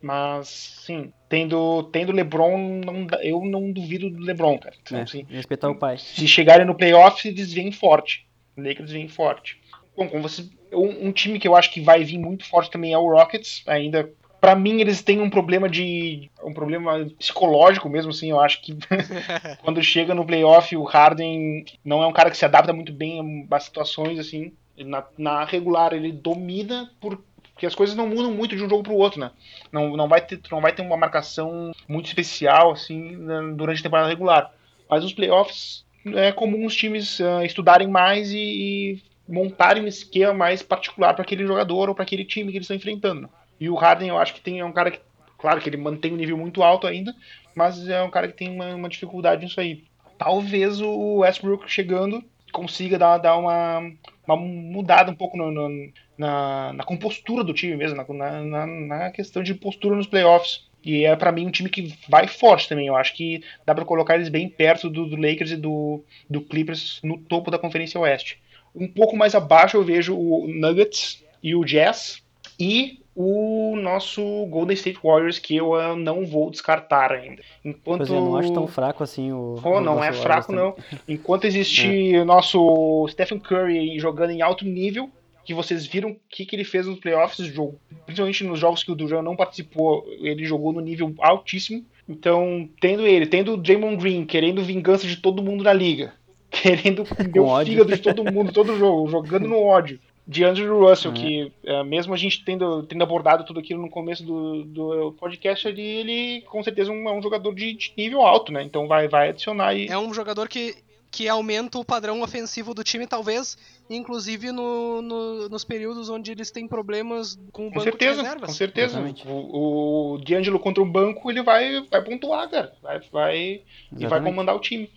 mas, sim, tendo, tendo LeBron, não, eu não duvido do LeBron, cara. Então, é, assim, respeitar o pai. Se chegarem no playoff, eles vêm forte. Lakers vem forte. Bom, como você, um, um, time que eu acho que vai vir muito forte também é o Rockets. Ainda, para mim, eles têm um problema de um problema psicológico mesmo, assim. Eu acho que quando chega no playoff, o Harden não é um cara que se adapta muito bem a situações assim. Na, na regular ele domina por porque as coisas não mudam muito de um jogo para o outro, né? Não, não, vai ter, não vai ter uma marcação muito especial assim durante a temporada regular. Mas nos playoffs é comum os times uh, estudarem mais e, e, montarem um esquema mais particular para aquele jogador ou para aquele time que eles estão enfrentando. E o Harden eu acho que tem é um cara que, claro que ele mantém um nível muito alto ainda, mas é um cara que tem uma, uma dificuldade nisso aí. Talvez o Westbrook chegando consiga dar, dar uma, uma mudada um pouco no, no, na, na, compostura do time mesmo, na, na, na, questão de postura nos playoffs. E é para mim um time que vai forte também. Eu acho que dá para colocar eles bem perto do, do, Lakers e do, do Clippers no topo da Conferência Oeste. Um pouco mais abaixo eu vejo o Nuggets e o Jazz e o nosso Golden State Warriors, que eu uh, não vou descartar ainda. Enquanto... Pois é, não acho tão fraco assim o. Oh, não é fraco, não. Enquanto existe é. o nosso Stephen Curry jogando em alto nível, que vocês viram o que, que ele fez nos playoffs, jogo, principalmente nos jogos que o Durant não participou, ele jogou no nível altíssimo. Então, tendo ele, tendo o Draymond Green querendo vingança de todo mundo na liga, querendo o fígado de todo mundo, todo jogo, jogando no ódio de Andrew Russell, uhum. que é, mesmo a gente tendo, tendo abordado tudo aquilo no começo do, do podcast, ele, ele com certeza é um, é um jogador de, de, nível alto, né? Então vai, vai adicionar e... É um jogador que, que aumenta o padrão ofensivo do time, talvez, inclusive no, no, nos períodos onde eles têm problemas com o com banco certeza, de reservas. Com certeza, Exatamente. o, o D'Angelo contra o banco, ele vai, vai pontuar, cara, vai, vai, e vai comandar o time.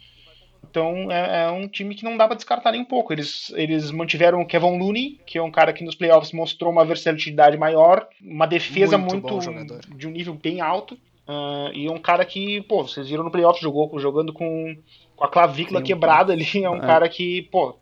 Então é, é, um time que não dá pra descartar nem um pouco. Eles, eles mantiveram o Kevin Looney, que é um cara que nos playoffs mostrou uma versatilidade maior, uma defesa muito, muito de um nível bem alto. Uh, e um cara que, pô, vocês viram no playoffs, jogou jogando com, com a clavícula Sim, quebrada ali. É um é. cara que, pô,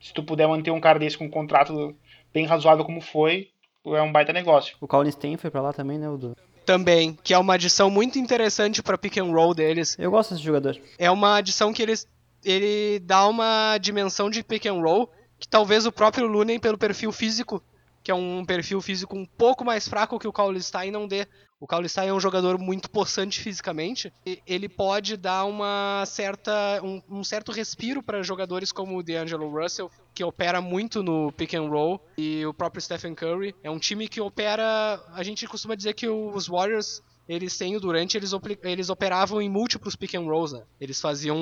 se tu puder manter um cara desse com um contrato bem razoável como foi, é um baita negócio. O Colin Stein foi pra lá também, né? O do... Também, que é uma adição muito interessante para pick and roll deles. Eu gosto desse jogador. É uma adição que eles ele dá uma dimensão de pick and roll que talvez o próprio Lunen, pelo perfil físico, que é um perfil físico um pouco mais fraco que o Kaulistein, não dê. O Kaulistein é um jogador muito possante fisicamente. Ele pode dar uma certa, um, um certo respiro para jogadores como o DeAngelo Russell, que opera muito no pick and roll, e o próprio Stephen Curry. É um time que opera. A gente costuma dizer que os Warriors eles têm o Durante, eles, eles operavam em múltiplos pick and rolls, né? Eles faziam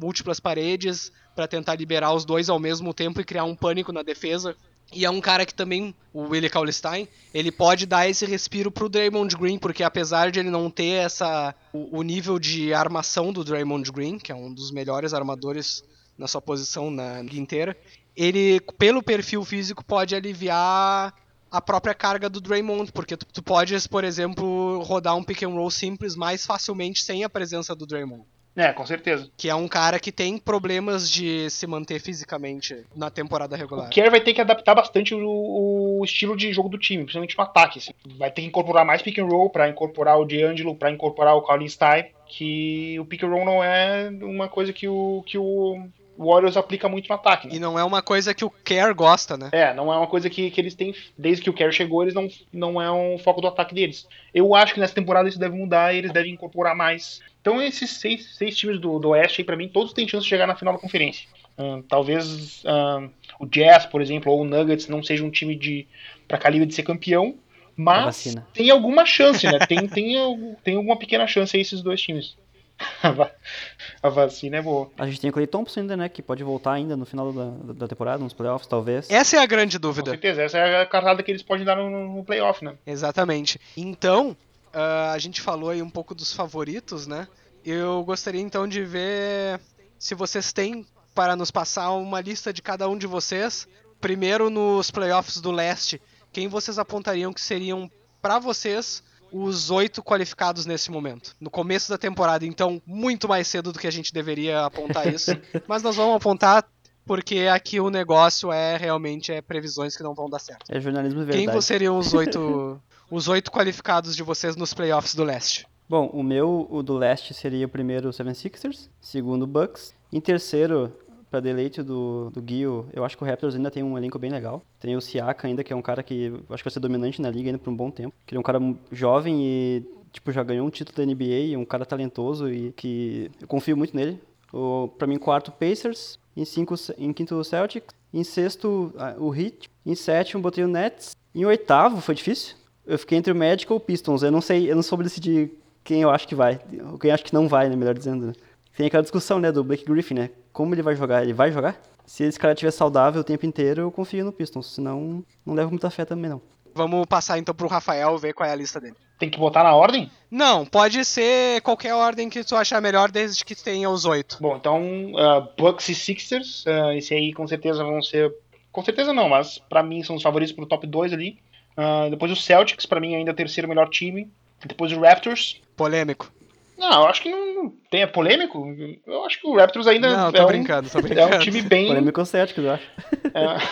múltiplas paredes para tentar liberar os dois ao mesmo tempo e criar um pânico na defesa. E é um cara que também, o Willie Cauley-Stein, ele pode dar esse respiro pro Draymond Green, porque apesar de ele não ter essa o, o nível de armação do Draymond Green, que é um dos melhores armadores na sua posição na liga inteira, ele, pelo perfil físico, pode aliviar a própria carga do Draymond, porque tu, tu podes, por exemplo, rodar um pick and roll simples mais facilmente sem a presença do Draymond. É, com certeza. Que é um cara que tem problemas de se manter fisicamente na temporada regular. O Kerr vai ter que adaptar bastante o, o, estilo de jogo do time, principalmente no ataque. Assim. Vai ter que incorporar mais pick and roll para incorporar o D'Angelo, para incorporar o Colin Stein, que o pick and roll não é uma coisa que o, que o o Warriors aplica muito no ataque. Né? E não é uma coisa que o Kerr gosta, né? É, não é uma coisa que, que eles têm. Desde que o Kerr chegou, eles não, não é um foco do ataque deles. Eu acho que nessa temporada isso deve mudar e eles devem incorporar mais. Então, esses seis, seis times do, do Oeste aí, pra mim, todos têm chance de chegar na final da conferência. Hum, talvez hum, o Jazz, por exemplo, ou o Nuggets não seja um time de para calibre de ser campeão, mas tem alguma chance, né? tem, tem, tem alguma pequena chance aí esses dois times. a vacina é boa. A gente tem o Clay Thompson ainda, né? Que pode voltar ainda no final da, da temporada, nos playoffs, talvez. Essa é a grande dúvida. Com certeza, essa é a cartada que eles podem dar no, no playoff, né? Exatamente. Então, uh, a gente falou aí um pouco dos favoritos, né? Eu gostaria então de ver se vocês têm para nos passar uma lista de cada um de vocês. Primeiro nos playoffs do leste, quem vocês apontariam que seriam para vocês os oito qualificados nesse momento. No começo da temporada, então, muito mais cedo do que a gente deveria apontar isso. Mas nós vamos apontar porque aqui o negócio é realmente é previsões que não vão dar certo. É jornalismo de verdade. Quem seriam os oito, os oito qualificados de vocês nos playoffs do leste? Bom, o meu, o do leste, seria o primeiro 76ers, segundo Bucks. Em terceiro, para deleite do, do Guio, eu acho que o Raptors ainda tem um elenco bem legal. Tem o Siaka ainda, que é um cara que acho que vai ser dominante na liga ainda por um bom tempo. Que ele é um cara jovem e tipo já ganhou um título da NBA, um cara talentoso e que eu confio muito nele. O, pra mim, quarto, Pacers. Em, cinco, em quinto, Celtics. Em sexto, o Heat. Em sétimo, botei o Nets. Em oitavo, foi difícil. Eu fiquei entre o Magic ou o Pistons. Eu não sei, eu não soube decidir quem eu acho que vai. Ou quem eu acho que não vai, né, melhor dizendo. Né? Tem aquela discussão, né, do Blake Griffin, né? Como ele vai jogar? Ele vai jogar? Se esse cara estiver saudável o tempo inteiro, eu confio no Pistons. Senão, não levo muita fé também, não. Vamos passar então pro Rafael ver qual é a lista dele. Tem que botar na ordem? Não, pode ser qualquer ordem que tu achar melhor, desde que tenha os oito. Bom, então uh, Bucks e Sixers, uh, esse aí com certeza vão ser. Com certeza não, mas para mim são os favoritos pro top 2 ali. Uh, depois o Celtics, para mim ainda é o terceiro melhor time. Depois o Raptors. Polêmico. Não, eu acho que não tem é polêmico. Eu acho que o Raptors ainda não, é, brincando, um, é um time bem. Polêmico o Celtics, eu acho. É,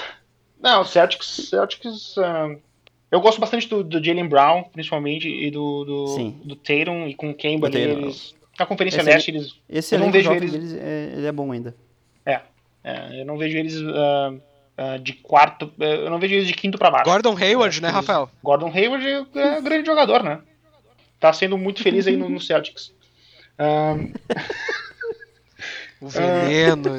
não, o Celtics. Celtics uh, eu gosto bastante do, do Jalen Brown, principalmente, e do, do, Sim. do Tatum e com o Kemba ali, eles. Na Conferência esse Leste, eles. Esse eu não vejo eles. Deles é, ele é bom ainda. É, é. eu não vejo eles uh, uh, de quarto. Eu não vejo eles de quinto pra baixo. Gordon Hayward, né, Rafael? Gordon Hayward é um grande jogador, né? Tá sendo muito feliz aí no, no Celtics. Um... o veneno.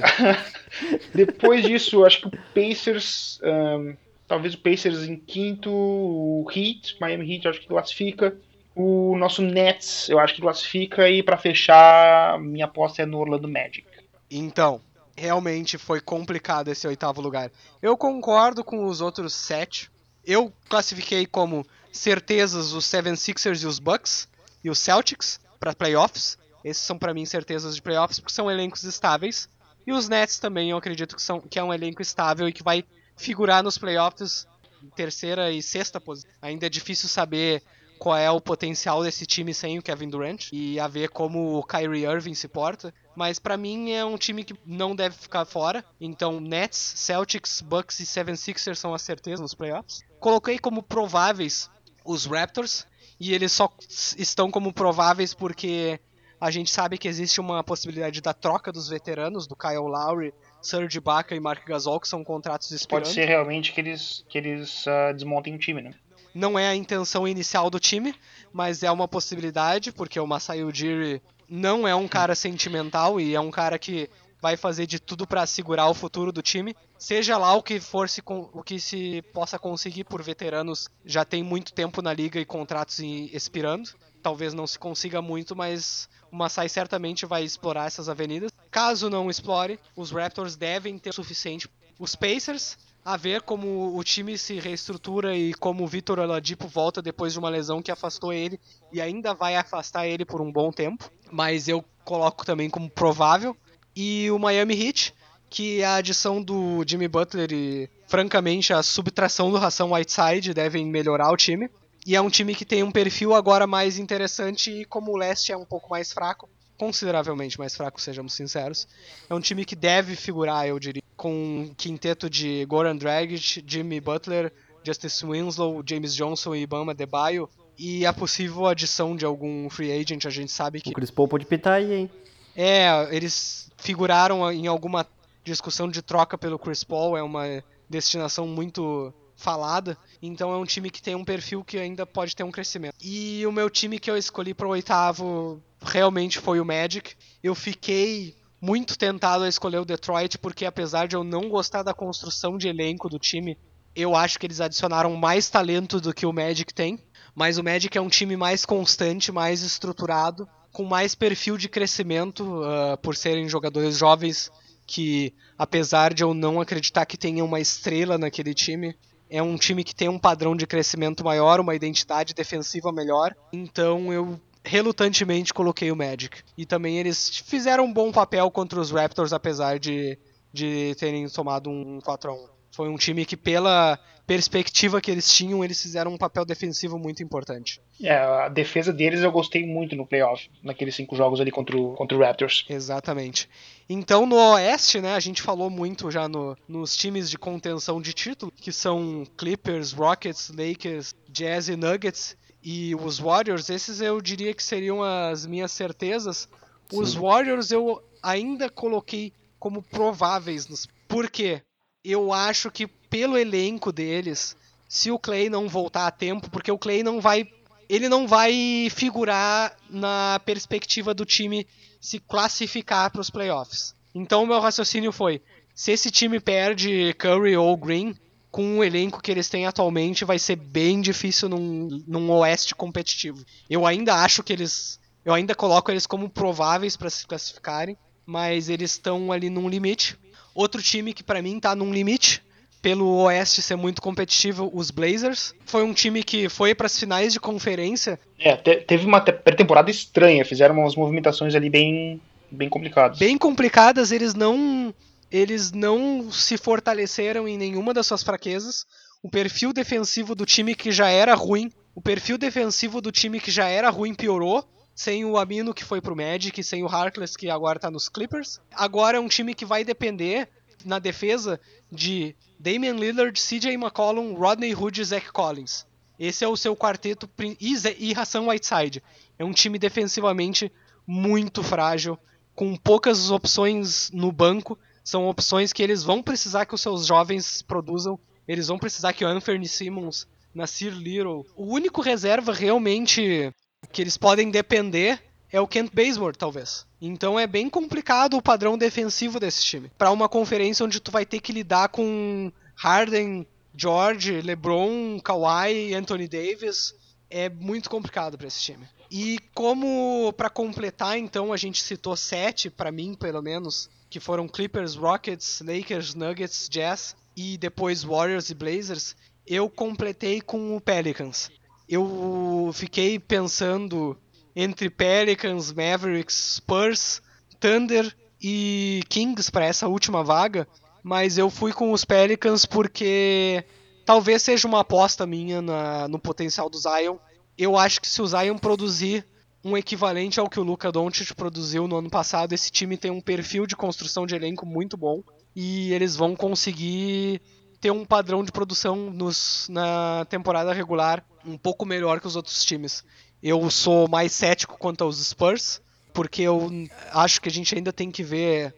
Depois disso, acho que o Pacers. Um, talvez o Pacers em quinto, o Heat, Miami Heat, acho que classifica. O nosso Nets, eu acho que classifica. E para fechar, minha aposta é no Orlando Magic. Então, realmente foi complicado esse oitavo lugar. Eu concordo com os outros sete. Eu classifiquei como certezas os 76ers e os Bucks e os Celtics para playoffs. Esses são para mim certezas de playoffs porque são elencos estáveis. E os Nets também eu acredito que, são, que é um elenco estável e que vai figurar nos playoffs em terceira e sexta posição. Ainda é difícil saber qual é o potencial desse time sem o Kevin Durant e a ver como o Kyrie Irving se porta. Mas para mim é um time que não deve ficar fora. Então Nets, Celtics, Bucks e 76ers são as certezas nos playoffs. Coloquei como prováveis os Raptors e eles só estão como prováveis porque a gente sabe que existe uma possibilidade da troca dos veteranos, do Kyle Lowry, Serge Ibaka e Mark Gasol, que são contratos expirando. Pode ser realmente que eles, que eles uh, desmontem o time, né? Não é a intenção inicial do time, mas é uma possibilidade, porque o Masai Ujiri não é um cara sentimental e é um cara que vai fazer de tudo para assegurar o futuro do time. Seja lá o que for se, o que se possa conseguir por veteranos, já tem muito tempo na liga e contratos expirando. Talvez não se consiga muito, mas o Masai certamente vai explorar essas avenidas. Caso não explore, os Raptors devem ter o suficiente. Os Pacers, a ver como o time se reestrutura e como o Vitor Oladipo volta depois de uma lesão que afastou ele e ainda vai afastar ele por um bom tempo. Mas eu coloco também como provável e o Miami Heat, que a adição do Jimmy Butler e, francamente, a subtração do Ração Whiteside devem melhorar o time. E é um time que tem um perfil agora mais interessante e como o leste é um pouco mais fraco, consideravelmente mais fraco, sejamos sinceros, é um time que deve figurar, eu diria, com um quinteto de Goran Dragic, Jimmy Butler, Justice Winslow, James Johnson e Bama Debaio, e a possível adição de algum free agent, a gente sabe que... O Chris Paul pode pitar aí, hein? É, eles figuraram em alguma discussão de troca pelo Chris Paul, é uma destinação muito falada, então é um time que tem um perfil que ainda pode ter um crescimento. E o meu time que eu escolhi para o oitavo realmente foi o Magic. Eu fiquei muito tentado a escolher o Detroit porque apesar de eu não gostar da construção de elenco do time, eu acho que eles adicionaram mais talento do que o Magic tem. Mas o Magic é um time mais constante, mais estruturado com mais perfil de crescimento, uh, por serem jogadores jovens que, apesar de eu não acreditar que tenha uma estrela naquele time, é um time que tem um padrão de crescimento maior, uma identidade defensiva melhor. Então eu relutantemente coloquei o Magic. E também eles fizeram um bom papel contra os Raptors, apesar de de terem tomado um 4 a 1 Foi um time que, pela perspectiva que eles tinham, eles fizeram um papel defensivo muito importante. É, a defesa deles eu gostei muito no playoff, naqueles cinco jogos ali contra o, contra o Raptors. Exatamente. Então no Oeste, né, a gente falou muito já no, nos times de contenção de título, que são Clippers, Rockets, Lakers, Jazz e Nuggets. E os Warriors, esses eu diria que seriam as minhas certezas. Sim. Os Warriors eu ainda coloquei como prováveis. Nos... Por quê? Eu acho que pelo elenco deles, se o Clay não voltar a tempo, porque o Clay não vai. Ele não vai figurar na perspectiva do time se classificar para os playoffs. Então o meu raciocínio foi: se esse time perde Curry ou Green, com o elenco que eles têm atualmente, vai ser bem difícil num, num Oeste competitivo. Eu ainda acho que eles. Eu ainda coloco eles como prováveis para se classificarem, mas eles estão ali num limite. Outro time que para mim tá num limite, pelo Oeste ser muito competitivo, os Blazers. Foi um time que foi para as finais de conferência. É, te teve uma pré-temporada estranha, fizeram umas movimentações ali bem, bem complicadas. Bem complicadas, eles não eles não se fortaleceram em nenhuma das suas fraquezas. O perfil defensivo do time que já era ruim, o perfil defensivo do time que já era ruim piorou, sem o Amino que foi pro Magic, sem o Harkless que agora tá nos Clippers. Agora é um time que vai depender na defesa de Damian Lillard, CJ McCollum, Rodney Hood e Zach Collins. Esse é o seu quarteto e, e Hassan Whiteside. É um time defensivamente muito frágil, com poucas opções no banco são opções que eles vão precisar que os seus jovens produzam. Eles vão precisar que o Anthony Simmons, Nasir Little. O único reserva realmente que eles podem depender é o Kent Bazemore, talvez. Então é bem complicado o padrão defensivo desse time. Para uma conferência onde tu vai ter que lidar com Harden, George, LeBron, Kawhi, Anthony Davis, é muito complicado para esse time. E como para completar, então a gente citou sete para mim, pelo menos, que foram Clippers, Rockets, Lakers, Nuggets, Jazz e depois Warriors e Blazers, eu completei com o Pelicans. Eu fiquei pensando entre Pelicans, Mavericks, Spurs, Thunder e Kings para essa última vaga, mas eu fui com os Pelicans porque talvez seja uma aposta minha na, no potencial do Zion. Eu acho que se o Zion produzir um equivalente ao que o Luca Doncic produziu no ano passado. Esse time tem um perfil de construção de elenco muito bom e eles vão conseguir ter um padrão de produção nos, na temporada regular um pouco melhor que os outros times. Eu sou mais cético quanto aos Spurs, porque eu acho que a gente ainda tem que ver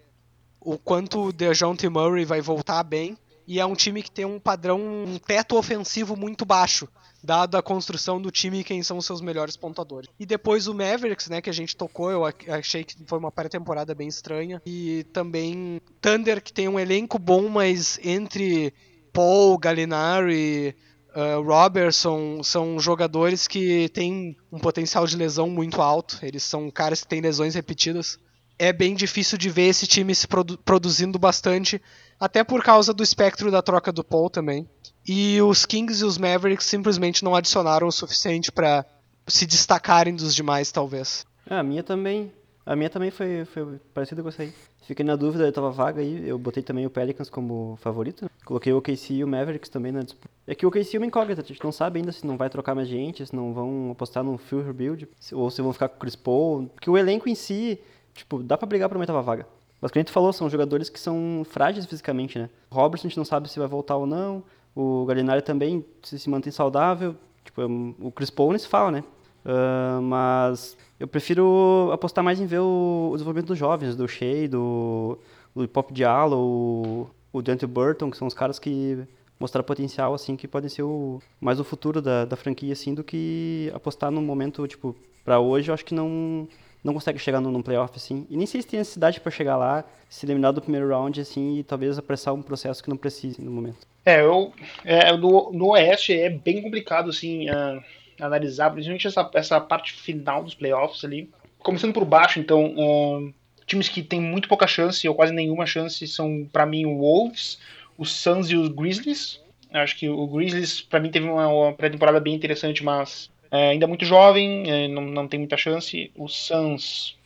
o quanto o DeJounte Murray vai voltar bem. E é um time que tem um padrão, um teto ofensivo muito baixo dado a construção do time e quem são os seus melhores pontuadores. E depois o Mavericks, né, que a gente tocou, eu achei que foi uma pré-temporada bem estranha. E também Thunder, que tem um elenco bom, mas entre Paul, Gallinari, uh, Robertson, são jogadores que têm um potencial de lesão muito alto. Eles são caras que têm lesões repetidas. É bem difícil de ver esse time se produ produzindo bastante, até por causa do espectro da troca do Paul também. E os Kings e os Mavericks simplesmente não adicionaram o suficiente para se destacarem dos demais, talvez. É, a minha também. A minha também foi, foi parecida com essa aí. Fiquei na dúvida, eu tava vaga aí, eu botei também o Pelicans como favorito. Coloquei o OKC e o Mavericks também na disputa. É que o OKC é uma incógnita, a gente não sabe ainda se não vai trocar mais gente, se não vão apostar no full rebuild, ou se vão ficar com o Chris Paul. Porque o elenco em si, tipo, dá pra brigar pra uma oitava vaga. Mas o que a gente falou, são jogadores que são frágeis fisicamente, né? O Robertson a gente não sabe se vai voltar ou não. O Gallinari também se, se mantém saudável. Tipo, o Chris Paul nem se fala, né? Uh, mas eu prefiro apostar mais em ver o, o desenvolvimento dos jovens, do Shea, do, do Pop Diallo, o, o Dante Burton, que são os caras que mostraram potencial, assim, que podem ser o, mais o futuro da, da franquia, assim, do que apostar num momento, tipo, para hoje, eu acho que não, não consegue chegar num, num playoff, assim. E nem sei se tem necessidade para chegar lá, se eliminar do primeiro round, assim, e talvez apressar um processo que não precise no momento. É, eu, é, no, no Oeste é bem complicado, assim, uh, analisar, principalmente essa, essa parte final dos playoffs ali. Começando por baixo, então, uh, times que têm muito pouca chance, ou quase nenhuma chance, são, para mim, o Wolves, os Suns e os Grizzlies. Acho que o Grizzlies, para mim, teve uma, uma pré-temporada bem interessante, mas é, ainda muito jovem, é, não, não tem muita chance. O Suns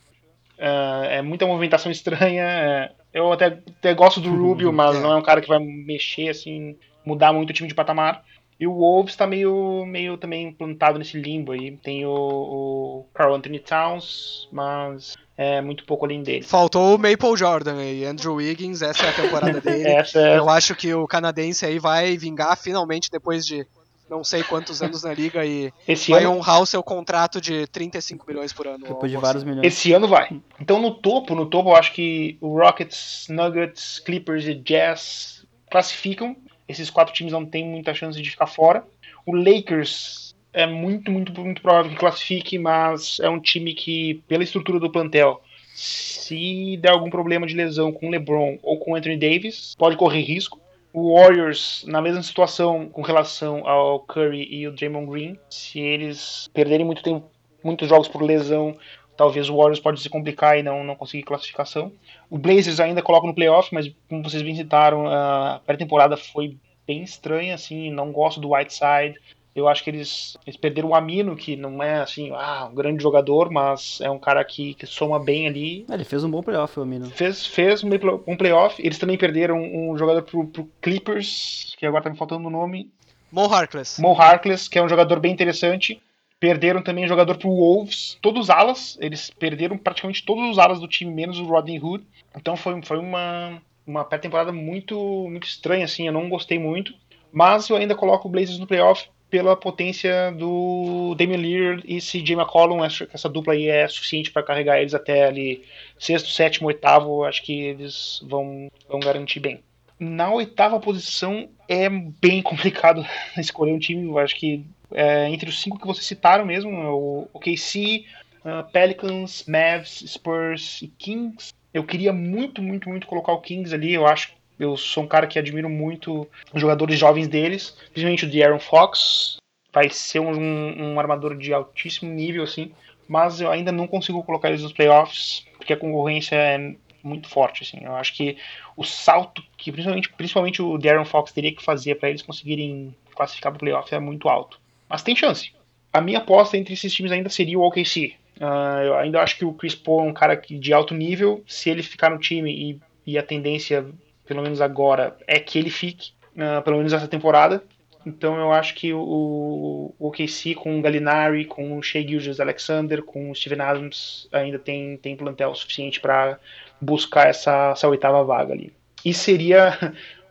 é, é muita movimentação estranha. É, Eu até, até gosto do Rubio, mas É. não é um cara que vai mexer, assim, mudar muito o time de patamar. E o Wolves tá meio, meio também plantado nesse limbo aí. Tem o, o Carl Anthony Towns, mas é muito pouco além dele. Faltou o Maple Jordan aí, Andrew Wiggins, essa é a temporada dele. Essa é, Eu acho que o canadense aí vai vingar finalmente depois de não sei quantos anos na liga e esse vai ano, honrar o seu contrato de 35 milhões por ano. Depois de vários milhões. esse ano vai. Então no topo, no topo eu acho que o Rockets, Nuggets, Clippers e Jazz classificam. Esses quatro times não têm muita chance de ficar fora. O Lakers é muito, muito, muito provável que classifique, mas é um time que, pela estrutura do plantel, se der algum problema de lesão com o LeBron ou com o Anthony Davis, pode correr risco. O Warriors, na mesma situação com relação ao Curry e o Draymond Green, se eles perderem muito tempo, muitos jogos por lesão, talvez o Warriors pode se complicar e não, não conseguir classificação. O Blazers ainda coloca no playoff, mas como vocês bem citaram, a pré-temporada foi bem estranha, assim, não gosto do Whiteside. Eu acho que eles, eles perderam o Amino, que não é assim, ah, um grande jogador, mas é um cara que, que soma bem ali. É, ele fez um bom playoff, o Amino. Fez, fez um um playoff. Eles também perderam um jogador pro, pro Clippers, que agora tá me faltando o nome. Mo Harkless. Mo Harkless, que é um jogador bem interessante. Perderam também jogador pro Wolves, todos os alas. Eles perderam praticamente todos os alas do time, menos o Rodney Hood. Então foi, foi uma, uma pré-temporada muito, muito estranha, assim. Eu não gostei muito. Mas eu ainda coloco o Blazers no playoff pela potência do Damian Lillard e CJ McCollum. Acho que essa dupla aí é suficiente para carregar eles até ali sexto, sétimo, oitavo. Acho que eles vão, vão garantir bem. Na oitava posição é bem complicado escolher um time. Eu acho que é, entre os cinco que vocês citaram mesmo, o OKC, uh, Pelicans, Mavs, Spurs e Kings. Eu queria muito, muito, muito colocar o Kings ali. Eu acho eu sou um cara que admiro muito os jogadores jovens deles, principalmente o De'Aaron Fox. Vai ser um, um armador de altíssimo nível, assim. Mas eu ainda não consigo colocar eles nos playoffs, porque a concorrência é muito forte, assim. Eu acho que o salto que principalmente, principalmente o De'Aaron Fox teria que fazer para eles conseguirem classificar para o playoff é muito alto. Mas tem chance. A minha aposta entre esses times ainda seria o OKC. Uh, eu ainda acho que o Chris Paul é um cara de alto nível. Se ele ficar no time e, e a tendência pelo menos agora, é que ele fique, uh, pelo menos essa temporada. Então eu acho que o, o OKC com o Gallinari, com o Shea Gilgeous Alexander, com o Steven Adams ainda tem, tem plantel suficiente para buscar essa, essa oitava vaga ali. E seria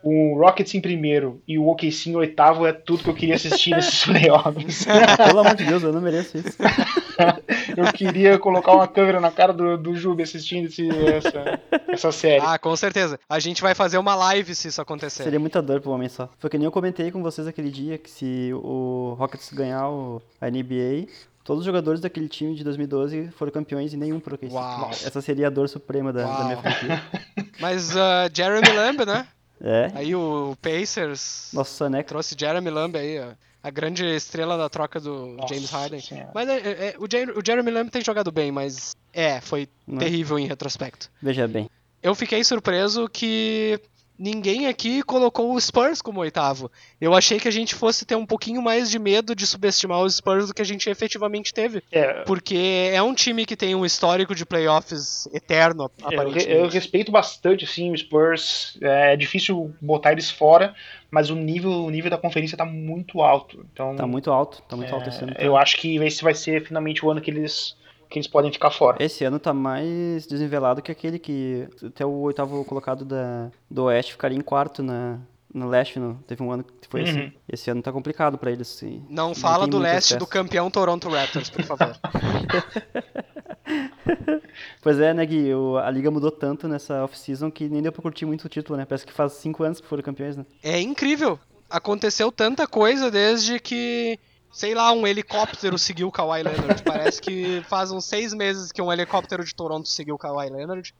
o Rockets em primeiro e o OKC em oitavo é tudo que eu queria assistir nesses playoffs. Pelo amor de Deus, eu não mereço isso. eu queria colocar uma câmera na cara do, do Jubi assistindo esse, essa, essa série. Ah, com certeza. A gente vai fazer uma live se isso acontecer. Seria muita dor pro homem só. Foi que nem eu comentei com vocês aquele dia que se o Rockets ganhar o, a NBA, todos os jogadores daquele time de 2012 foram campeões e nenhum pro OKC. Uau. Essa seria a dor suprema da, da minha franquia. Mas uh, Jeremy Lamb, né? É. Aí o Pacers Nossa, né? trouxe Jeremy Lamb aí, ó, a grande estrela da troca do Nossa James Harden. Senhora. Mas é, é, é, o, Jer- o Jeremy Lamb tem jogado bem, mas é, foi Não. terrível em retrospecto. Veja bem. Eu fiquei surpreso que ninguém aqui colocou o Spurs como oitavo. Eu achei que a gente fosse ter um pouquinho mais de medo de subestimar os Spurs do que a gente efetivamente teve. É, Porque é um time que tem um histórico de playoffs eterno, Eu, aparentemente. eu respeito bastante assim, o Spurs. É difícil botar eles fora, mas o nível, o nível da conferência tá muito alto. Então, Tá muito alto, tá muito é, alto esse ano. eu acho que esse vai ser finalmente o ano que eles, que eles podem ficar fora. Esse ano tá mais desnivelado que aquele que até o oitavo colocado da, do Oeste ficaria em quarto na, no Leste. No, teve um ano que foi Uhum. assim. Esse ano tá complicado pra eles. Sim. Não fala tem do leste do campeão Toronto Raptors, por favor. Pois é, né, Gui? O- a liga mudou tanto nessa off-season que nem deu pra curtir muito o título, né? Parece que faz cinco anos que foram campeões, né? É incrível. Aconteceu tanta coisa desde que, sei lá, um helicóptero seguiu o Kawhi Leonard. Parece que faz uns seis meses que um helicóptero de Toronto seguiu o Kawhi Leonard.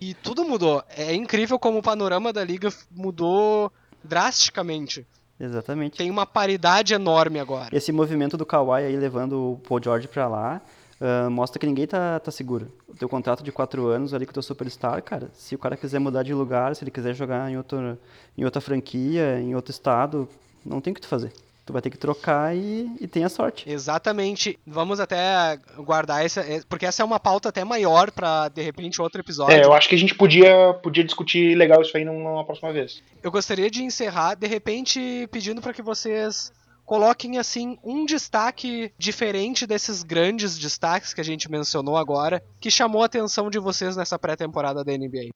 E tudo mudou. É incrível como o panorama da liga mudou drasticamente. Exatamente. Tem uma paridade enorme agora. Esse movimento do Kawhi aí levando o Paul George pra lá ah, mostra que ninguém tá, tá seguro. O teu contrato de quatro anos ali com o teu superstar, cara, se o cara quiser mudar de lugar, se ele quiser jogar em, outro, em outra franquia, em outro estado, não tem o que tu fazer. Tu vai ter que trocar e, e tem a sorte. Exatamente. Vamos até guardar essa, é, porque essa é uma pauta até maior para de repente outro episódio. É, eu acho que a gente podia, podia discutir legal isso aí numa próxima vez. Eu gostaria de encerrar de repente pedindo para que vocês coloquem assim um destaque diferente desses grandes destaques que a gente mencionou agora, que chamou a atenção de vocês nessa pré-temporada da NBA.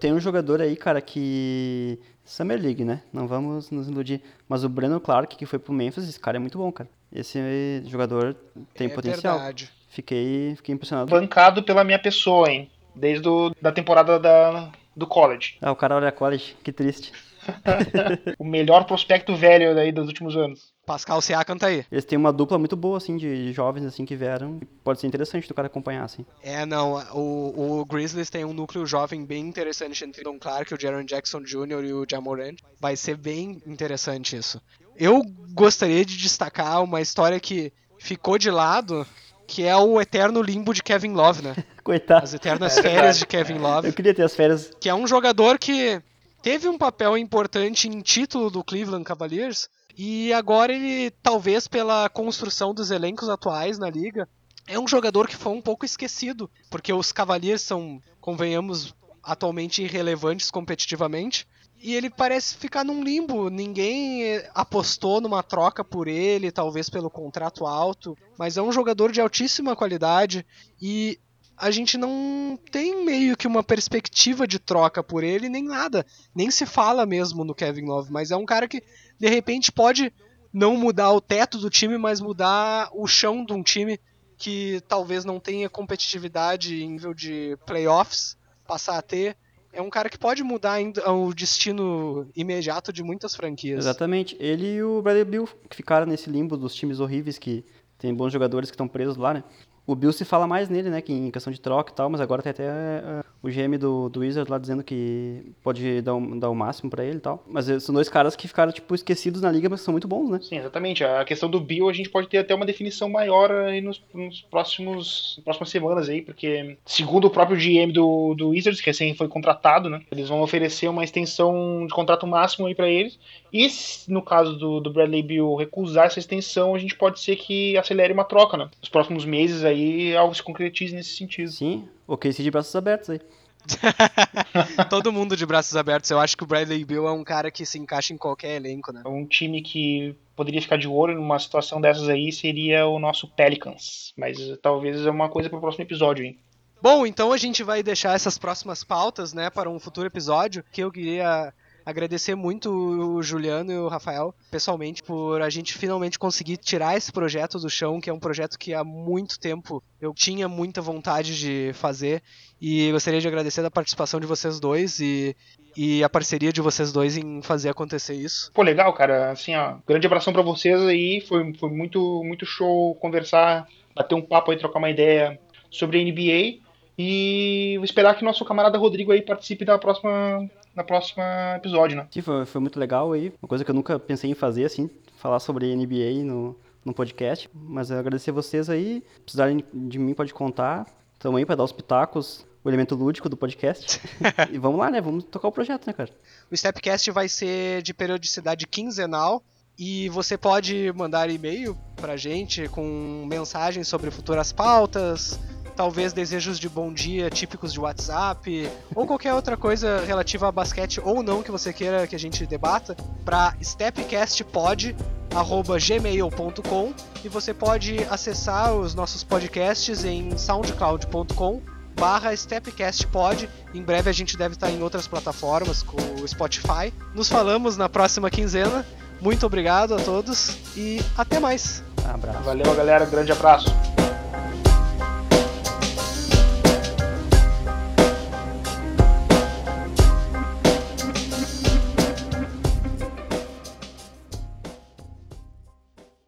Tem um jogador aí, cara, que Summer League, né? Não vamos nos iludir. Mas o Brandon Clark, que foi pro Memphis, esse cara é muito bom, cara. Esse jogador tem é potencial. Verdade. Fiquei, fiquei impressionado. Bancado pela minha pessoa, hein? Desde a da temporada da, do college. Ah, o cara olha college, que triste. o melhor prospecto velho aí dos últimos anos. Pascal Siakam tá aí. Eles têm uma dupla muito boa, assim, de jovens, assim, que vieram. Pode ser interessante do cara acompanhar, assim. É, não, o, o Grizzlies tem um núcleo jovem bem interessante entre Don Clark, o Jaron Jackson Jr. e o Jamorant. Vai ser bem interessante isso. Eu gostaria de destacar uma história que ficou de lado, que é o eterno limbo de Kevin Love, né? Coitado. As eternas é férias de Kevin Love. Eu queria ter as férias. Que é um jogador que teve um papel importante em título do Cleveland Cavaliers, e agora ele, talvez pela construção dos elencos atuais na liga, é um jogador que foi um pouco esquecido, porque os Cavaliers são, convenhamos, atualmente irrelevantes competitivamente. E ele parece ficar num limbo. Ninguém apostou numa troca por ele, talvez pelo contrato alto. Mas é um jogador de altíssima qualidade. E a gente não tem meio que uma perspectiva de troca por ele, nem nada. Nem se fala mesmo no Kevin Love. Mas é um cara que de repente pode não mudar o teto do time, mas mudar o chão de um time que talvez não tenha competitividade em nível de playoffs, passar a ter. É um cara que pode mudar o destino imediato de muitas franquias. Exatamente. Ele e o Bradley Bill, que ficaram nesse limbo dos times horríveis que tem bons jogadores que estão presos lá, né? O Bill se fala mais nele, né, que em questão de troca e tal, mas agora tem até uh, o GM do, do Wizard lá dizendo que pode dar, um, dar o máximo para ele e tal. Mas eh, são dois caras que ficaram, tipo, esquecidos na liga, mas são muito bons, né? Sim, exatamente. A questão do Bill a gente pode ter até uma definição maior aí nos, nos próximos próximas semanas aí, porque segundo o próprio GM do, do Wizards, que recém foi contratado, né, eles vão oferecer uma extensão de contrato máximo aí para eles. E no caso do, do Bradley Bill recusar essa extensão, a gente pode ser que acelere uma troca, né? Nos próximos meses aí aí algo se concretize nesse sentido. Sim, o Casey de braços abertos aí. Todo mundo de braços abertos. Eu acho que o Bradley Bill é um cara que se encaixa em qualquer elenco, né? Um time que poderia ficar de olho numa situação dessas aí seria o nosso Pelicans. Mas talvez é uma coisa para o próximo episódio, hein? Bom, então a gente vai deixar essas próximas pautas, né, para um futuro episódio, que eu queria agradecer muito o Juliano e o Rafael, pessoalmente, por a gente finalmente conseguir tirar esse projeto do chão, que é um projeto que há muito tempo eu tinha muita vontade de fazer. E gostaria de agradecer a participação de vocês dois e, e a parceria de vocês dois em fazer acontecer isso. Pô, legal, cara. Assim, ó, grande abração para vocês aí. Foi, foi muito, muito show conversar, bater um papo aí, trocar uma ideia sobre a NBA. E vou esperar que nosso camarada Rodrigo aí participe da próxima na próxima episódio, né? Sim, foi, foi muito legal aí. Uma coisa que eu nunca pensei em fazer, assim, falar sobre NBA no, no podcast. Mas eu agradecer vocês aí. Precisarem de mim, pode contar. Estamos aí para dar os pitacos, o elemento lúdico do podcast. e vamos lá, né? Vamos tocar o projeto, né, cara? O Stepcast vai ser de periodicidade quinzenal. E você pode mandar e-mail pra gente com mensagens sobre futuras pautas, talvez desejos de bom dia típicos de WhatsApp, ou qualquer outra coisa relativa a basquete ou não que você queira que a gente debata, para stepcastpod@gmail.com e você pode acessar os nossos podcasts em soundcloud.com barra StepcastPod. Em breve a gente deve estar em outras plataformas, com o Spotify. Nos falamos na próxima quinzena. Muito obrigado a todos e até mais. abraço. Valeu, galera. Grande abraço.